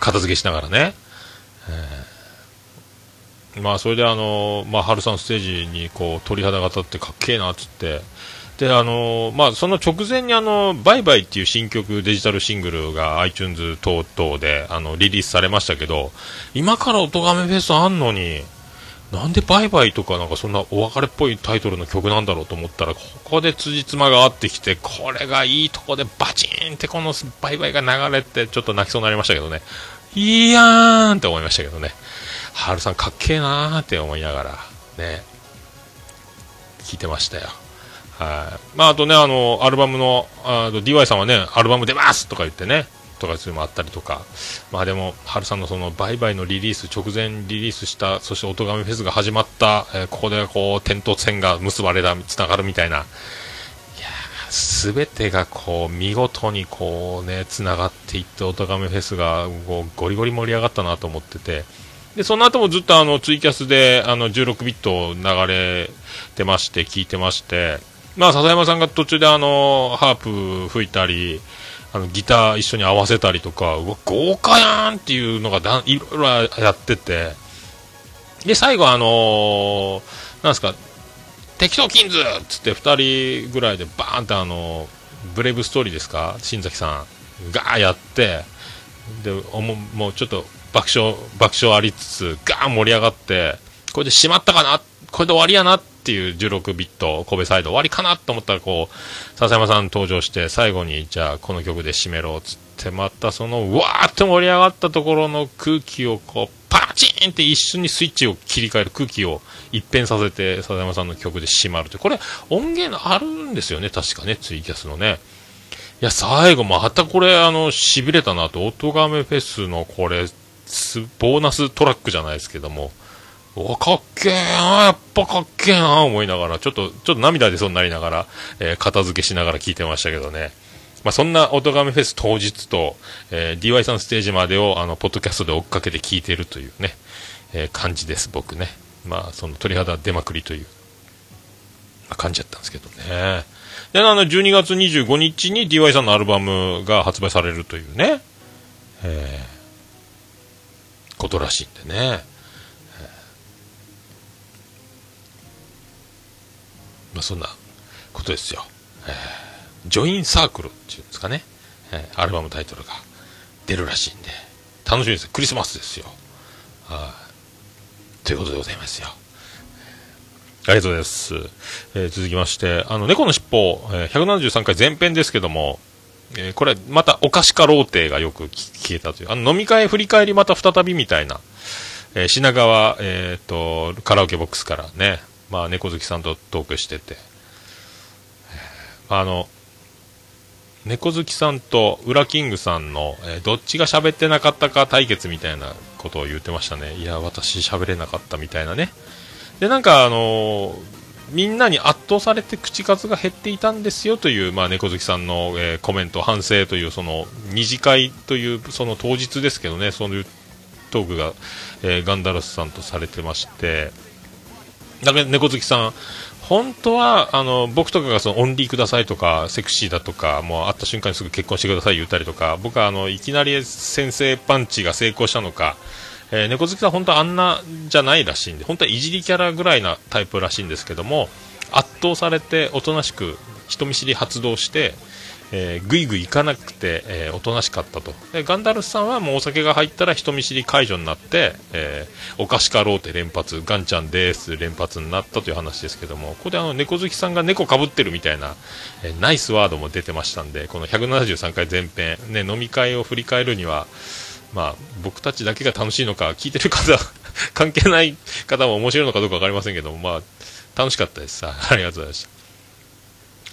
片付けしながらね、えー。まあそれであのまあハルさんステージにこう鳥肌が立ってかっけえなっつってであのまあ、その直前にあの「バイバイ」っていう新曲デジタルシングルが iTunes 等々であのリリースされましたけど今からおとがめフェスあんのになんでバイバイとかなんかそんなお別れっぽいタイトルの曲なんだろうと思ったらここで辻褄が合ってきてこれがいいとこでバチーンってこのバイバイが流れてちょっと泣きそうになりましたけどね。いやーんって思いましたけどね。ハルさんかっけえなーって思いながらね聞いてましたよ。はい。まあ、あとね、あの、アルバムの、あの DY さんはね、アルバム出ますとか言ってね、とかそういうのもあったりとか、まあでも、ハルさんのその、バイバイのリリース、直前リリースした、そして、音亀フェスが始まった、えーここでこう、点と線が結ばれた、つながるみたいな、いやすべてがこう、見事にこうね、つながっていって、音亀フェスが、こう、ゴリゴリ盛り上がったなと思ってて、で、その後もずっとあの、ツイキャスで、あの、16ビット流れてまして、聞いてまして、まあ、笹山さんが途中であの、ハープ吹いたり、あの、ギター一緒に合わせたりとか、うわ、豪華やんっていうのがだいろいろやってて、で、最後あのーなんすか、適当キンズっつって2人ぐらいでバーンってあのブレイブストーリーですか新崎さんがーやってでおももうちょっと爆笑爆笑ありつつガーン盛り上がってこれでしまったかなこれで終わりやなってていう16ビット神戸サイド終わりかなと思ったらこう笹山さん登場して最後にじゃあこの曲で締めろっつってまたそのうわーって盛り上がったところの空気をこうパチンって一瞬にスイッチを切り替える空気を一変させて笹山さんの曲で締まるってこれ音源あるんですよね確かねツイキャスのね。いや最後またこれあの痺れたなとオトガメフェスのこれボーナストラックじゃないですけども。おかっけえなやっぱかっけえな思いながらちょっとちょっと涙出そうになりながら、えー片付けしながら聞いてましたけどねまあ、そんな音亀フェス当日と、えー DY さんステージまでを、あの、ポッドキャストで追っかけて聞いてるというね、えー感じです、僕ね。まあ、その鳥肌出まくりという、まあ感じだったんですけどね。で、あの、12月25日に DY さんのアルバムが発売されるというね、えーことらしいんでね。まあ、そんなことですよ。えージョインサークルっていうんですかね、えーアルバムタイトルが出るらしいんで、楽しみです。クリスマスですよ。はい。ということでございますよ。ありがとうございます。えー続きまして、あの、猫のしっぽ、えー173回前編ですけども、えーこれ、また、お菓子かローテがよく聞聞けたという、あの、飲み会振り返りまた再びみたいな、えー品川、えっ、と、カラオケボックスからね、まあ、猫好きさんとトークしてて、あの、猫好きさんとウラキングさんの、えーどっちが喋ってなかったか対決みたいなことを言ってましたね。いや、私喋れなかったみたいなね。で、なんかあのーみんなに圧倒されて口数が減っていたんですよという、まあ、猫好きさんの、えーコメント、反省という、その、二次会という、その当日ですけどね、そういうトークが、えガンダラスさんとされてまして、だから猫好きさん、本当はあの僕とかがそのオンリーくださいとかセクシーだとかもう会った瞬間にすぐ結婚してください言ったりとか僕はあのいきなり先生パンチが成功したのか、えー猫好きさん本当はあんなじゃないらしいんで本当はいじりキャラぐらいなタイプらしいんですけども圧倒されておとなしく人見知り発動して、えーぐいぐい行かなくて、えーおとなしかったとでガンダルスさんはもうお酒が入ったら人見知り解除になって、えーお菓子かろうて連発ガンちゃんです連発になったという話ですけどもここであの猫好きさんが猫かぶってるみたいな、えーナイスワードも出てましたんでこの173回前編、ね、飲み会を振り返るにはまあ、僕たちだけが楽しいのか聞いてる方 関係ない方も面白いのかどうか分かりませんけども、まあ、楽しかったです。ありがとうございました。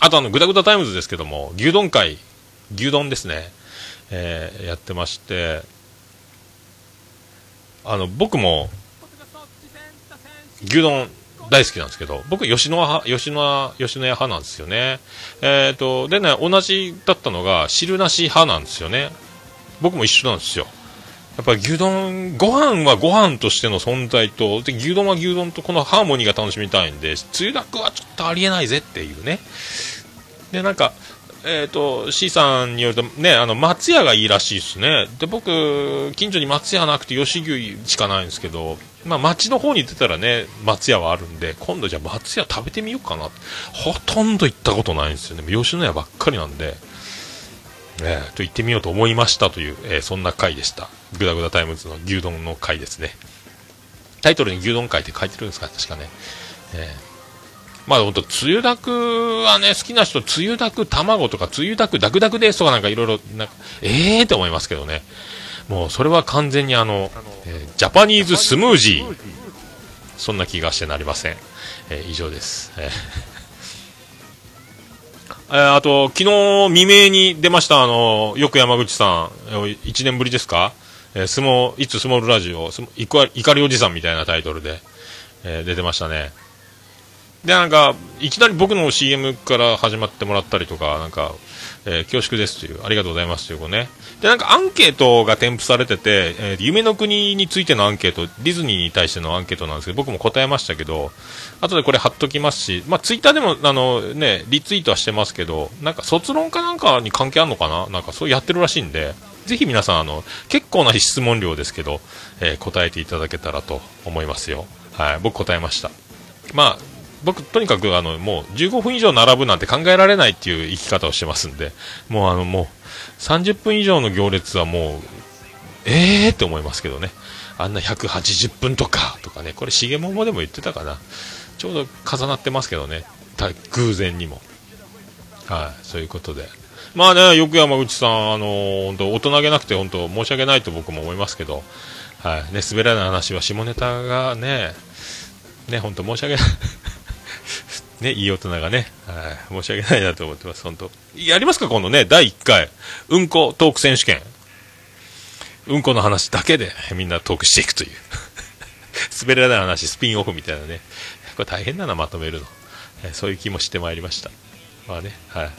あと、あの、ぐだぐだタイムズですけども、牛丼会、牛丼ですね、えーやってまして、あの、僕も、牛丼大好きなんですけど、僕、吉野派、吉野、吉野家派なんですよね。えっ、と、でね、同じだったのが、汁なし派なんですよね。僕も一緒なんですよ。やっぱり牛丼、ご飯はご飯としての存在と、で牛丼は牛丼とこのハーモニーが楽しみたいんで、つゆだくはちょっとありえないぜっていうね。で、なんか、えっ、と、C さんによると、ね、あの、松屋がいいらしいですね。で、僕、近所に松屋なくて吉牛しかないんですけど、まあ、町の方に出たらね、松屋はあるんで、今度じゃあ松屋食べてみようかな。ほとんど行ったことないんですよね。吉野家ばっかりなんで。えーと行ってみようと思いましたという、えーそんな回でした。グダグダタイムズの牛丼の回ですね。タイトルに牛丼会って書いてるんですか確かね。えーまあ本当、つゆだくはね、好きな人、つゆだく卵とか、つゆだくダクダクですとかなんかいろいろ、なんか、えーって思いますけどね。もうそれは完全にあの、えージャパニーズスムージー。そんな気がしてなりません。えー以上です。えーえーあと、昨日未明に出ました、あの、よく山口さん、1年ぶりですか、えー相撲、いつスモールラジオ、い怒りおじさんみたいなタイトルで、えー出てましたね。で、なんか、いきなり僕の CM から始まってもらったりとか、なんか、えー恐縮ですという、ありがとうございますというね。で、なんかアンケートが添付されてて、えー夢の国についてのアンケート、ディズニーに対してのアンケートなんですけど、僕も答えましたけど、後でこれ貼っときますし、まあ、ツイッターでも、あの、ね、リツイートはしてますけど、なんか卒論かなんかに関係あるのかな？なんかそうやってるらしいんで、ぜひ皆さん、あの、結構な質問量ですけど、えー答えていただけたらと思いますよ。はい、僕答えました。まあ、僕、とにかく、あの、もう、15分以上並ぶなんて考えられないっていう生き方をしてますんで、もう、あの、もう、30分以上の行列はもう、えーって思いますけどね。あんな180分とか、とかね、これ、しげももでも言ってたかな。ちょうど重なってますけどね。偶然にも。はい、そういうことで。まあね、よく山口さん、あの本当大人げなくて、本当申し訳ないと僕も思いますけど、はい、ね、滑らない話は下ネタがね、ね、本当申し訳ない。ね、いい大人がね、はい、申し訳ないなと思ってます、本当。やりますか、今度ね、第1回、うんこトーク選手権。うんこの話だけでみんなトークしていくという。滑らない話、スピンオフみたいなね。これ大変だな、まとめるの。えそういう気もしてまいりました。まあね、はい。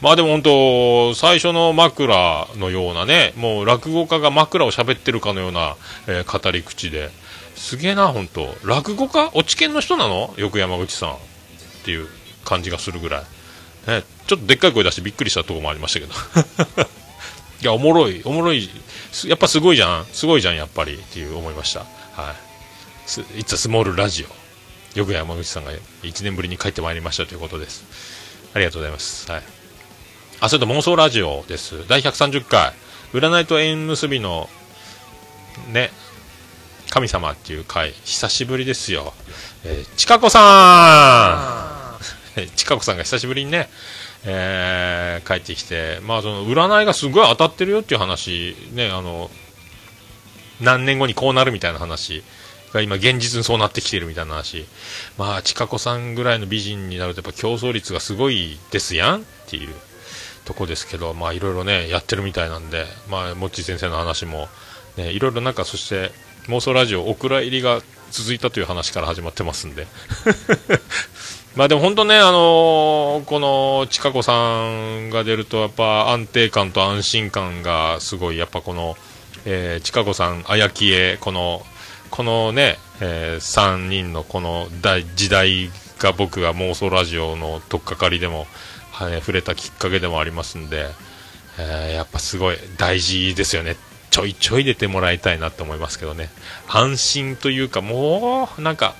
まあでも本当、最初の枕のようなね、もう落語家が枕を喋ってるかのような、えー語り口で、すげえな、本当落語家？落研の人なの？よく山口さんっていう感じがするぐらい。ね、ちょっとでっかい声出してびっくりしたところもありましたけど。いや、おもろい、おもろい、やっぱすごいじゃん、すごいじゃん、やっぱりっていう思いました。はい。す It's a small radio。よく山口さんが1年ぶりに帰ってまいりましたということです。ありがとうございます。はい。あ、それと妄想ラジオです。第130回。占いと縁結びの、ね、神様っていう回、久しぶりですよ。えー、ちかこさんちかこさんが久しぶりにね、えー帰ってきて、まあその占いがすごい当たってるよっていう話、ね、あの、何年後にこうなるみたいな話が今現実にそうなってきてるみたいな話。まあ、ちかこさんぐらいの美人になるとやっぱ競争率がすごいですやんっていうとこですけど、まあいろいろね、やってるみたいなんで、まあ、もっち先生の話も、ね、いろいろなんかそして妄想ラジオお蔵入りが続いたという話から始まってますんで。まあでも本当ね、あのーこのちかこさんが出るとやっぱ安定感と安心感がすごい、やっぱこの、えー、ちかこさん、あやきえ、この、このね、え3人のこの大時代が僕が妄想ラジオの取っかかりでも、はい触れたきっかけでもありますんで、えーやっぱすごい大事ですよね。ちょいちょい出てもらいたいなと思いますけどね。安心というか、もう、なんか、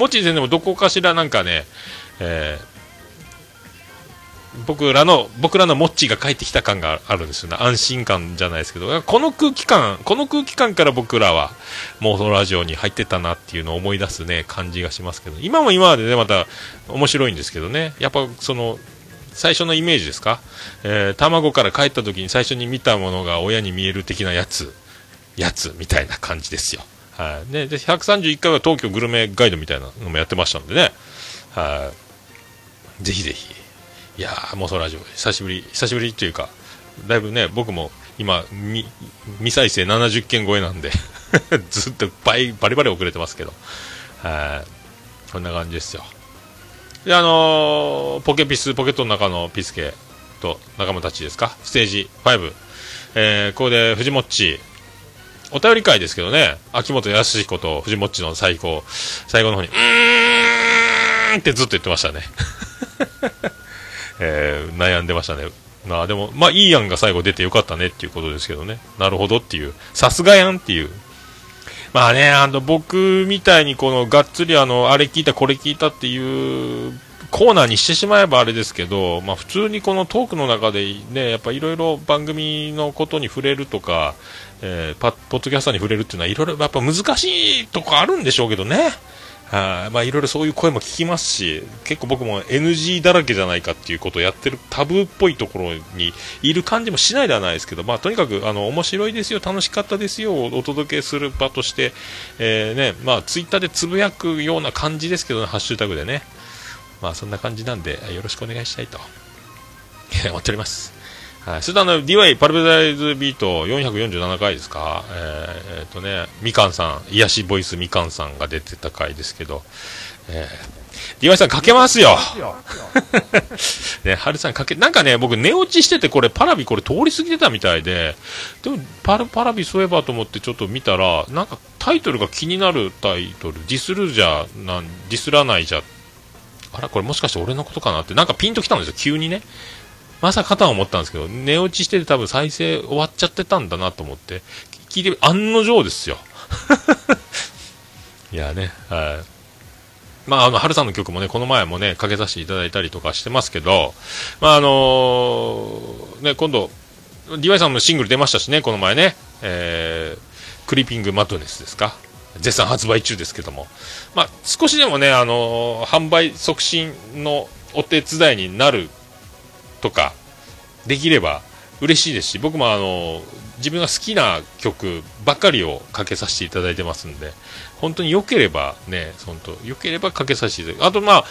もち先生もどこかしらなんかね、えー僕らの、僕らのモッチーが帰ってきた感があるんです。よね。安心感じゃないです。けど、この空気感、この空気感から僕らは妄想ラジオに入ってたなっていうのを思い出す。ね、感じがします。けど、今も今までね、また面白いんです。けどね、やっぱその、最初のイメージです。か、えー卵から帰った時に最初に見たものが親に見える的なやつ、やつみたいな感じです。よ。はい。ね、で、131回は東京グルメガイドみたいなのもやってましたんでね。はい。ぜひぜひ。いやー、妄想ラジオ、久しぶり、久しぶりっていうか、だいぶね、僕も今、み未再生70件超えなんで、ずっと倍、バリバリ遅れてますけど、はい。こんな感じですよ。で、あのーポケピス、ポケットの中のピスケと仲間たちですか、ステージ5、えー、ここで藤もっち、お便り会ですけどね、秋元康彦と藤もっちの最高、最後の方に、うーんってずっと言ってましたね。えー悩んでましたね。まあでも、まあいい案が最後出てよかったねっていうことですけどね。なるほどっていう。さすがやんっていう。まあね、あの、僕みたいにこの、がっつりあの、あれ聞いた、これ聞いたっていう、コーナーにしてしまえばあれですけど、まあ普通にこのトークの中でね、やっぱいろいろ番組のことに触れるとか、えーパポッドキャスターに触れるっていうのはいろいろやっぱ難しいとこあるんでしょうけどね。はい、まあいろいろそういう声も聞きますし、結構僕も NG だらけじゃないかっていうことをやってるタブーっぽいところにいる感じもしないではないですけど、まあとにかくあの面白いですよ、楽しかったですよをお届けする場として、えーね、まあツイッターでつぶやくような感じですけどね、ハッシュタグでね。まあそんな感じなんで、よろしくお願いしたいと思っております。はい、それとあの DY パルベダイズビート447回ですか、えーえーとね、みかんさん、癒しボイスみかんさんが出てた回ですけど、えー、DY さんかけますよ。ね、はるさんかけ、なんかね、僕寝落ちしててこれパラビこれ通り過ぎてたみたいで、でもパラパラビそういえばと思ってちょっと見たら、なんかタイトルが気になるタイトル、ディスるじゃ、なんディスらないじゃ、あら、これもしかして俺のことかなって、なんかピンときたんですよ、急にね。まさかとは思ったんですけど、寝落ちしてて多分再生終わっちゃってたんだなと思って、聞いて、案の定ですよ。いやね、はい。まあ、あの、春さんの曲もね、この前もね、かけさせていただいたりとかしてますけど、まあ、あのーね、今度、DY さんもシングル出ましたしね、この前ね、えー、クリーピングマッドネスですか。絶賛発売中ですけども。まあ、少しでもね、あのー販売促進のお手伝いになるとかできれば嬉しいですし僕もあの自分が好きな曲ばかりをかけさせていただいてますんで本当に良ければね本当良ければかけさせていただくあとまあ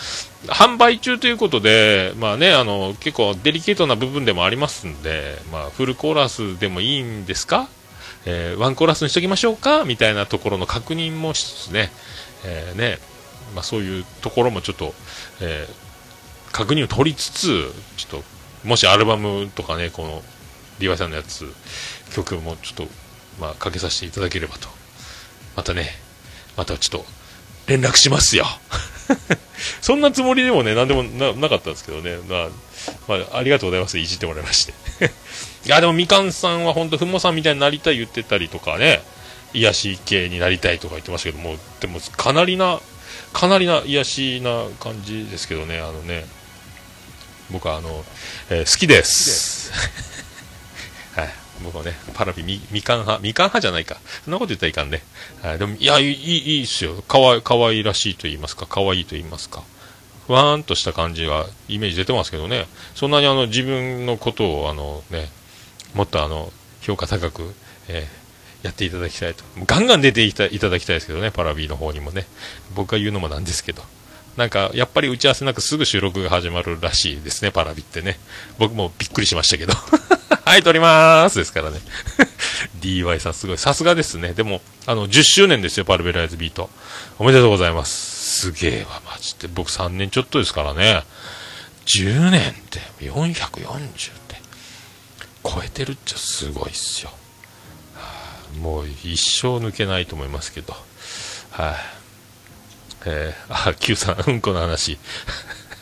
販売中ということでまあねあの結構デリケートな部分でもありますんでまあフルコーラスでもいいんですか？えーワンコーラスにしときましょうか？みたいなところの確認もしつつね,、えーねまあ、そういうところもちょっと、えー確認を取りつつちょっともしアルバムとかね、この、リヴァイさんのやつ、曲もちょっと、まあ、かけさせていただければと。またね、またちょっと、連絡しますよ。そんなつもりでもね、なんでもななかったんですけどね、まあ、まあ、ありがとうございます、いじってもらいまして。いや、でもみかんさんは本当、ふもさんみたいになりたい言ってたりとかね、癒し系になりたいとか言ってましたけども、でも、かなりな、かなりな癒しな感じですけどね、あのね、僕はあの、えー好きです。はい。僕はね、パラビみ、みかん派、みかん派じゃないか。そんなこと言ったらいかんね。はい。でも、いや、いい、いいっすよ。かわい、かわいらしいと言いますか、かわいいと言いますか。ふわーんとした感じが、イメージ出てますけどね。そんなにあの、自分のことを、あのね、もっとあの、評価高く、えーやっていただきたいと。ガンガン出ていたいただきたいですけどね、パラビの方にもね。僕が言うのもなんですけど。なんか、やっぱり打ち合わせなくすぐ収録が始まるらしいですね、パラビってね。僕もびっくりしましたけど。はい、撮りまーすですからね。DY さんすごい。さすがですね。でも、あの、10周年ですよ、パルベライズビート。おめでとうございます。すげえわ、マジで。僕3年ちょっとですからね。10年って、440って、超えてるっちゃすごいっすよ。もう一生抜けないと思いますけど。はい、えー、あ、Q さん、うんこの話。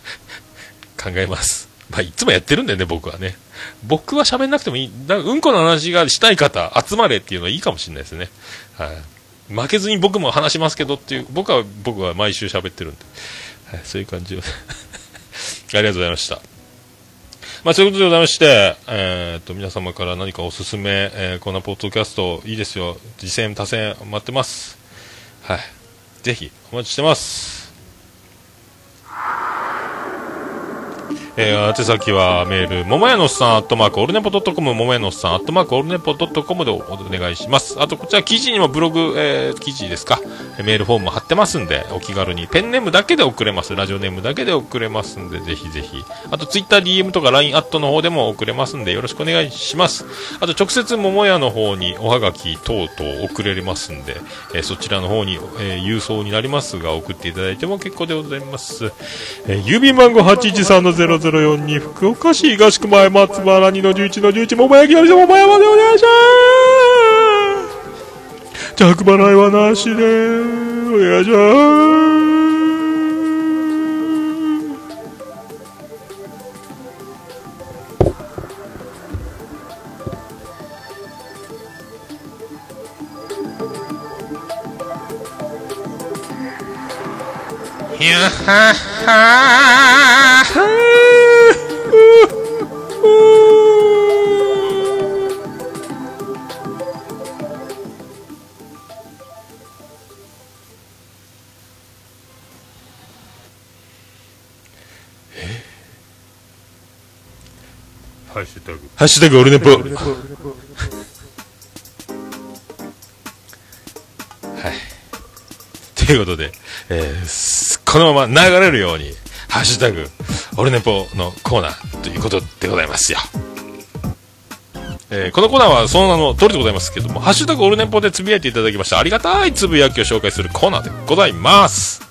考えます。まあ、いつもやってるんだよね、僕はね。僕は喋んなくてもいい。だうんこの話がしたい方、集まれっていうのはいいかもしれないですね。はい。負けずに僕も話しますけどっていう、僕は、僕は毎週喋ってるんで。はい、そういう感じを。ありがとうございました。まあ、そういうことでございまして、えーっと、皆様から何かおすすめ、えーこんなポッドキャストいいですよ。次戦、多戦待ってます。はい。ぜひ、お待ちしてます。えー、宛先はメール、ももやのさん、アットマーク、オルネポドットコム、ももやのさん、アットマーク、オルネポドットコムでお願いします。あと、こちら記事にもブログ、えー記事ですか、メールフォーム貼ってますんで、お気軽に、ペンネームだけで送れます。ラジオネームだけで送れますんで、ぜひぜひ。あと、ツイッター DM とか LINE アットの方でも送れますんで、よろしくお願いします。あと、直接、桃屋の方におはがき等々送れますんで、えーそちらの方に、えー郵送になりますが、送っていただいても結構でございます。えー郵便番号813-00 0042、福岡市東区前松原2の11の11、桃焼きより桃山でお願いします着払いはなしで、お願いします。いやははッシュタグオルネポ。はい。ということで、えーこのまま流れるように、ハッシュタグ、オルネポのコーナーということでございますよ。えーこのコーナーはその名の通りでございますけども、ハッシュタグオルネポでつぶやいていただきましたありがたいつぶやきを紹介するコーナーでございます。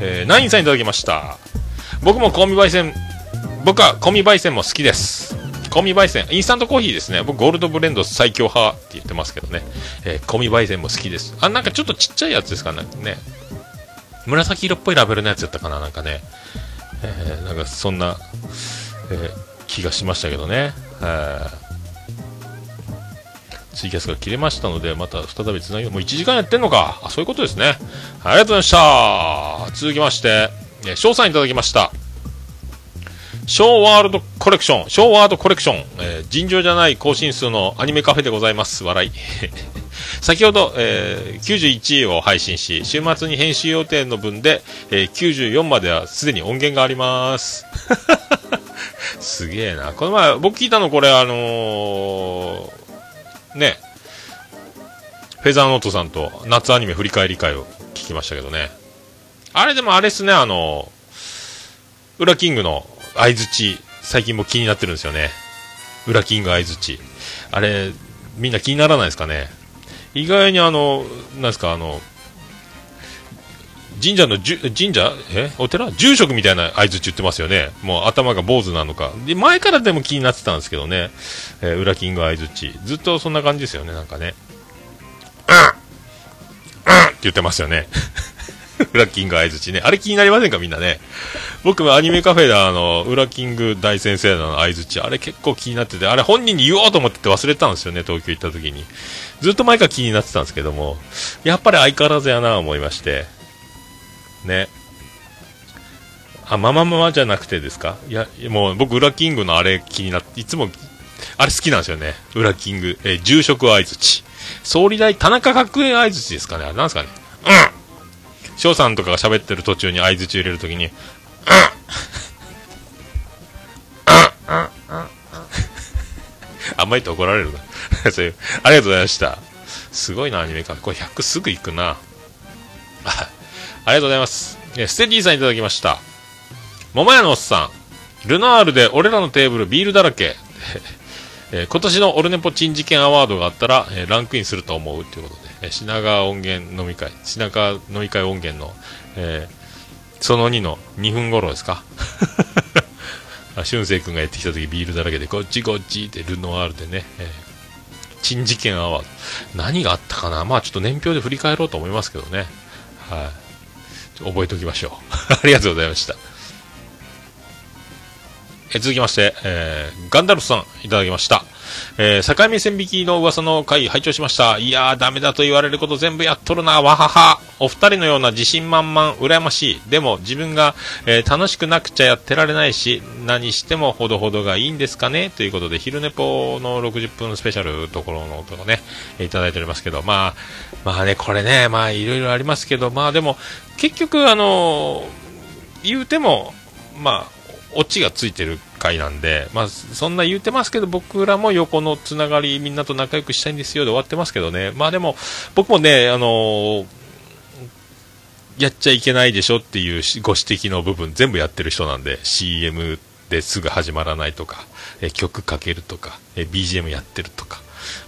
えーナインさんいただきました。僕も香味焙煎、僕は香味焙煎も好きです。香味焙煎、インスタントコーヒーですね。僕ゴールドブレンド最強派って言ってますけどね。えー、香味焙煎も好きです。あ、なんかちょっとちっちゃいやつですかね。ね紫色っぽいラベルのやつやったかな、なんかね。えーなんかそんな、えー気がしましたけどね。えツイキャスが切れましたので、また再びつなぎ、もう1時間やってんのか。あ、そういうことですね。ありがとうございました。続きまして、えー、翔さんいただきました。ショーワールドコレクション、ショーワールドコレクション、えー尋常じゃない更新数のアニメカフェでございます。笑い。先ほど、えー91位を配信し、週末に編集予定の分で、えー94まではすでに音源があります。すげえな。この前、僕聞いたのこれ、あのーね、フェザーノートさんと夏アニメ振り返り会を聞きましたけどね。あれでもあれっすね、あのウラキングの相づち、最近も気になってるんですよね。ウラキング相づち。あれ、みんな気にならないですかね？意外にあの、なんですか、あの、神社のじゅ、神社？え？お寺？住職みたいな合図言ってますよね。もう頭が坊主なのか。で、前からでも気になってたんですけどね。えー、裏キング合図ずっとそんな感じですよね、なんかね。うんうんって言ってますよね。裏キング合図ね。あれ気になりませんかみんなね。僕もアニメカフェであの、裏キング大先生の合図あれ結構気になってて、あれ本人に言おうと思ってて忘れたんですよね、東京行った時に。ずっと前から気になってたんですけども、やっぱり相変わらずやな思いまして。ね。あ、ままままじゃなくてですか？いや、もう僕、裏キングのあれ気になって、いつも、あれ好きなんですよね。裏キング、えー、住職合図総理大、田中角栄合図ですかねあれなんですかねうん翔さんとかが喋ってる途中に合図入れるときに、うんあんまりと怒られるな そういう、ありがとうございました。すごいな、アニメか。これ100すぐ行くな。ありがとうございます。ステディさんいただきました。桃屋のおっさん。ルナールで俺らのテーブルビールだらけ。えー、今年のオルネポ珍事件アワードがあったら、えー、ランクインすると思うということで、えー、品川音源飲み会、品川飲み会音源の、えその2の2分頃ですか？俊く君がやってきた時ビールだらけで、こっちこっちってルノワールでね、え珍事件アワード。何があったかな？まあちょっと年表で振り返ろうと思いますけどね。はい。覚えておきましょう。ありがとうございました。え続きまして、えー、ガンダルフさんいただきました。えー、境目線引きの噂の回拝聴しました。いやー、ダメだと言われること全部やっとるな、わはは。お二人のような自信満々、羨ましい。でも、自分が、えー、楽しくなくちゃやってられないし、何してもほどほどがいいんですかねということで、昼寝ぽの60分スペシャルところのとかね、いただいておりますけど、まあ、まあね、これね、まあ、いろいろありますけど、まあでも、結局、あのー、言うても、まあ、オチがついてる回なんで、まあ、そんな言うてますけど、僕らも横のつながり、みんなと仲良くしたいんですよで終わってますけどね、まあでも、僕もね、あのー、やっちゃいけないでしょっていうご指摘の部分、全部やってる人なんで、CM ですぐ始まらないとか、え曲かけるとか、え BGM やってるとか、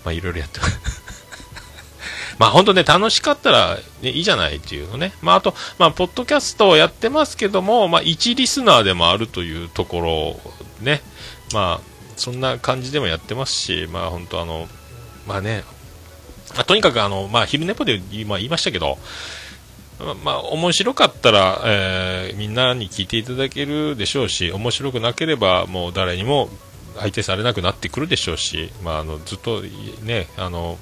まあいろいろやってます。まあ本当ね、楽しかったら、ね、いいじゃないっていうのね。まああと、まあ、ポッドキャストをやってますけども、まあ一リスナーでもあるというところ、ね。まあ、そんな感じでもやってますし、まあ本当あの、まあね、あ、とにかくあの、まあ昼寝ぽで今言いましたけど、まあ、面白かったら、えー、みんなに聞いていただけるでしょうし、面白くなければ、もう誰にも相手されなくなってくるでしょうし、まあ、あのずっとね、あの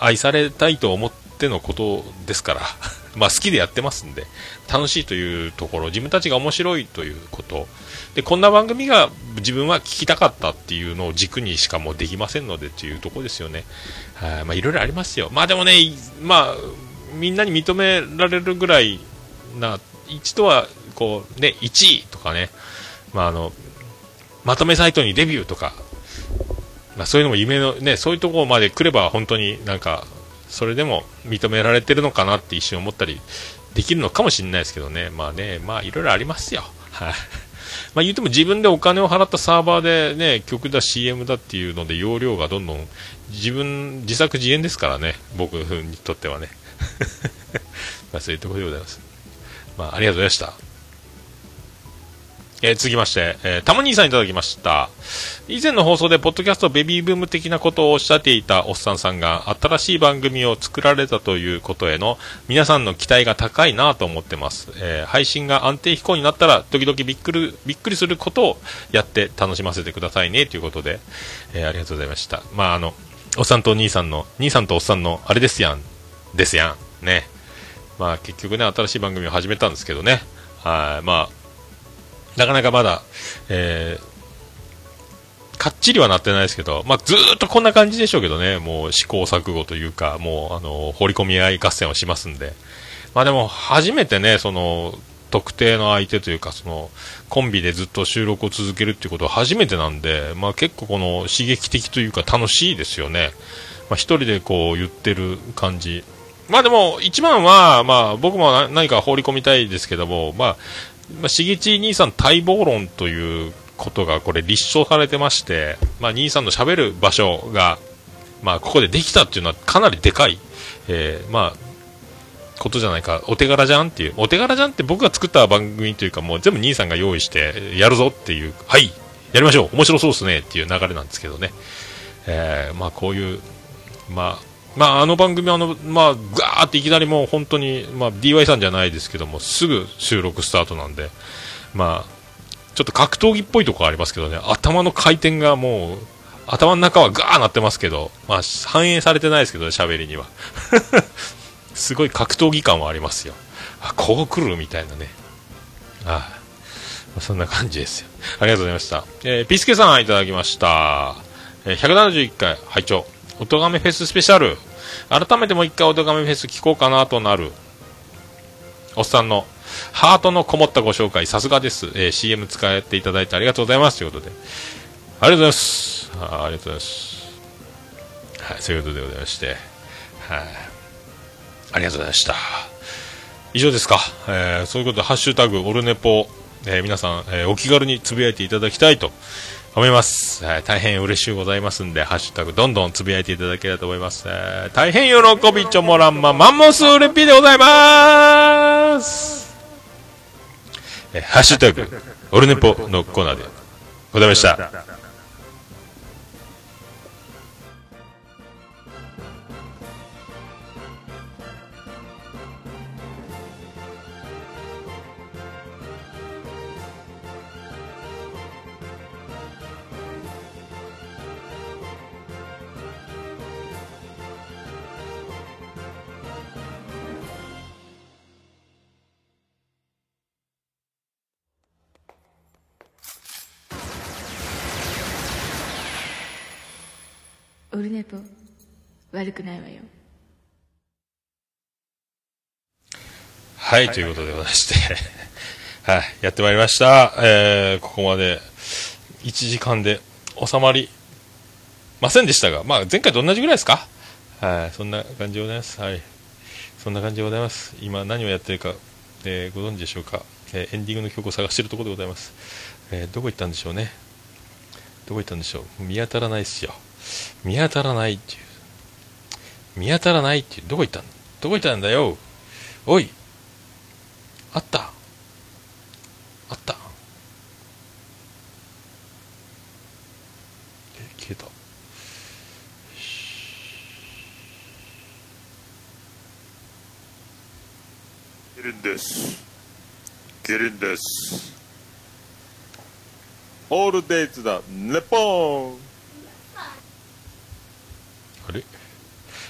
愛されたいと思ってのことですから、まあ好きでやってますんで、楽しいというところ、自分たちが面白いということ、で、こんな番組が自分は聞きたかったっていうのを軸にしかもうできませんのでというとこですよね。はい、まあいろいろありますよ。まあでもね、まあ、みんなに認められるぐらいな、一度は、こう、ね、1位とかね、まああの、まとめサイトにデビューとか、ま、そういうのも夢の、ね、そういうところまで来れば本当になんか、それでも認められてるのかなって一瞬思ったりできるのかもしれないですけどね、まあね、まあいろいろありますよ。はい。まあ言っても自分でお金を払ったサーバーでね、曲だ CM だっていうので容量がどんどん自分、自作自演ですからね、僕にとってはね。まあそういうところでございます。まあありがとうございました。えー、続きまして、えー、たまにさんいただきました。以前の放送で、ポッドキャストベビーブーム的なことをおっしゃっていたおっさんさんが、新しい番組を作られたということへの、皆さんの期待が高いなと思ってます。えー、配信が安定飛行になったら、時々びっくり、びっくりすることをやって楽しませてくださいね、ということで、え、ありがとうございました。まあ、あの、おっさんとお兄さんの、兄さんとおっさんの、あれですやん、ですやん、ね。まあ、結局ね、新しい番組を始めたんですけどね。はい、まあ、なかなかまだ、えー、かっちりはなってないですけど、まあ、ずっとこんな感じでしょうけどね、もう試行錯誤というか、もう、あの、放り込み合い合戦をしますんで。まあでも、初めてね、その、特定の相手というか、その、コンビでずっと収録を続けるっていうことは初めてなんで、まあ結構この刺激的というか楽しいですよね。まあ一人でこう言ってる感じ。まあでも、一番は、まあ僕も何か放り込みたいですけども、まあ、まあ、しげち兄さん待望論ということがこれ立証されてまして、まあ、兄さんのしゃべる場所が、まあ、ここでできたっていうのはかなりでかい、えー、まあ、ことじゃないか、お手柄じゃんっていう、お手柄じゃんって僕が作った番組というか、もう全部兄さんが用意して、やるぞっていう、はい、やりましょう、面白そうですねっていう流れなんですけどね、えーまあこういう、まあ、まああの番組あの、まあ、ガーっていきなりもう本当に、まあ DY さんじゃないですけども、すぐ収録スタートなんで、まあ、ちょっと格闘技っぽいとこありますけどね、頭の回転がもう、頭の中はガーなってますけど、まあ、反映されてないですけどね、喋りには。すごい格闘技感はありますよ。あ、こう来るみたいなね。ああそんな感じですよ。ありがとうございました。えーピスケさんいただきました。えー171回、拝聴おとがめフェススペシャル。改めてもう一回おとがめフェス聞こうかなとなる。おっさんのハートのこもったご紹介、さすがです。えー CM 使っていただいてありがとうございます。ということで。ありがとうございます。あありがとうございます。はい、そういうことでございまして。はい。ありがとうございました。以上ですか。えーそういうことで、ハッシュタグ、オルネポ、えー皆さん、えーお気軽につぶやいていただきたいと思います。はい大変嬉しゅうございますんで、ハッシュタグ、どんどんつぶやいていただければと思います。えー大変喜びちょもらんま、マンモスレピでございます。えハッシュタグ、オルネポのコーナーでございました。オルネポ悪くないわよはい、ということでございまして、はい、やってまいりました。えー、ここまで1時間で収まりませんでしたが、まあ前回と同じぐらいですか？はい、そんな感じでございます。はい。そんな感じでございます。今何をやってるか、えーご存知でしょうか、えーエンディングの曲を探しているところでございます。えーどこ行ったんでしょうね？どこ行ったんでしょう？見当たらないですよ。見当たらないっていう。見当たらないっていう。どこ行ったんどこ行ったんだよ？おい。あった。あった。え、消えた。ゲリンですゲリンですオールデイズだネポーンあれ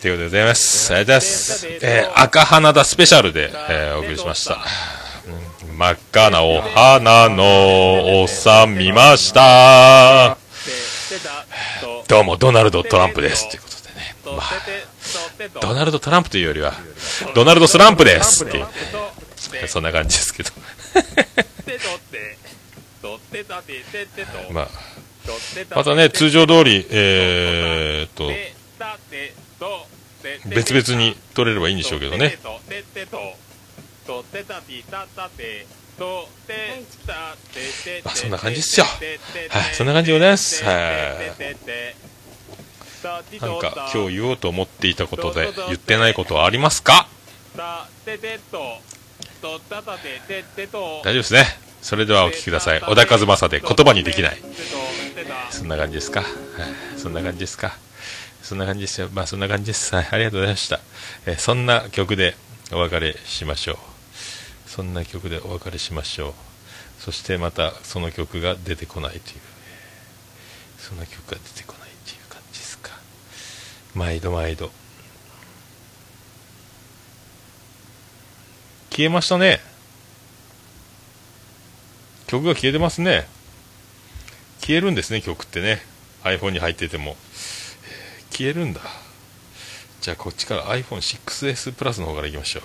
ということでございます。ありがとうございます。えー赤花田スペシャルで、えーお送りしました。うん真っ赤なお花のおっさん見ました。どうも、ドナルド・トランプです。ということでね。まあ、ドナルド・トランプというよりは、ドナルド・スランプですっていう、そんな感じですけど。まあ、またね、通常通り、えーっと、別々に撮れればいいんでしょうけどね。まあそんな感じっすよはいそんな感じでございますはいなんか今日言おうと思っていたことで言ってないことはありますか？大丈夫ですね。それではお聞きください。小田和正で言葉にできない。そんな感じですか？はいそんな感じですか？そんな感じですよ。まあそんな感じです。はい、ありがとうございました。えそんな曲でお別れしましょう。そんな曲でお別れしましょう。そしてまたその曲が出てこないという。そんな曲が出てこないという感じですか。毎度毎度。消えましたね。曲が消えてますね。消えるんですね、曲ってね。iPhone に入ってても。えー消えるんだ。じゃあこっちから iPhone6S プラスの方からいきましょう。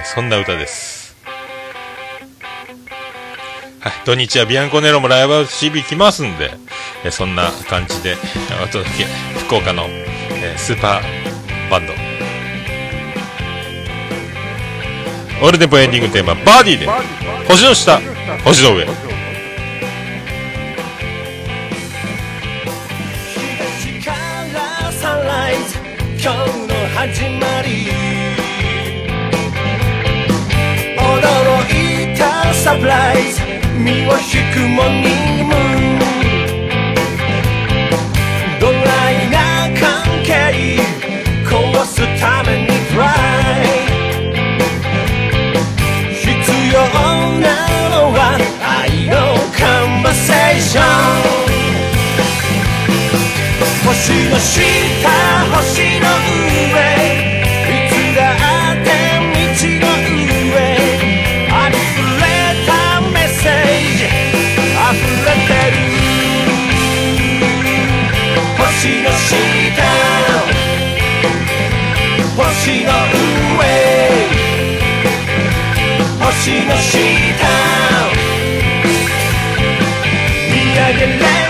えそんな歌です。はい、土日はビアンコネロもライブハウス CB 来ますんで、えそんな感じでお届け、福岡の、えスーパーバンド。オールデンポエンディングテーマ、バーディーで、星の下、星の上。始まり。驚いたサプライズ。身を引くモーニムドライな関係壊すためにトライ。必要なのは愛のカンバセーション。星の下星の星の上星の下見上げれ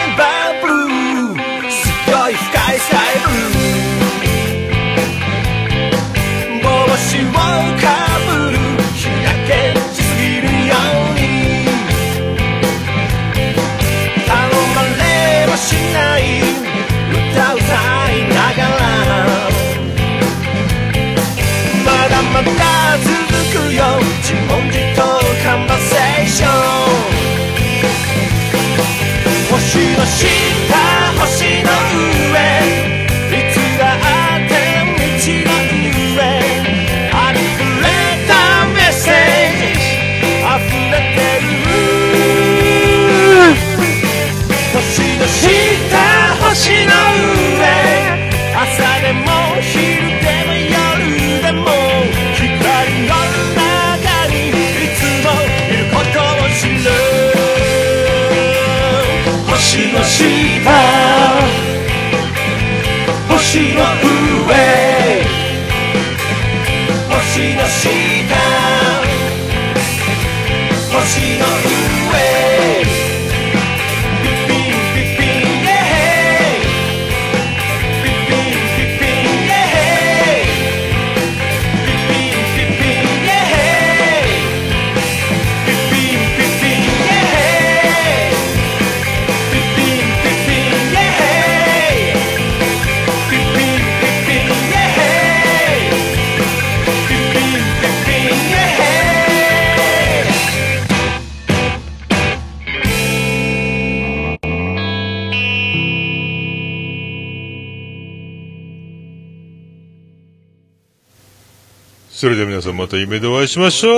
それでは皆さんまた夢でお会いしましょう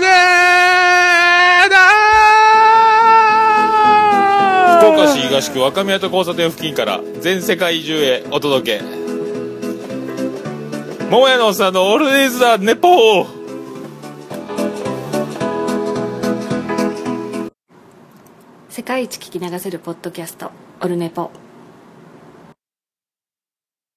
ね福岡市東区若宮と交差点付近から全世界中へお届け。桃屋のおっさんのオールデイズ・ザ・ネポー。世界一聞き流せるポッドキャストオルネポ。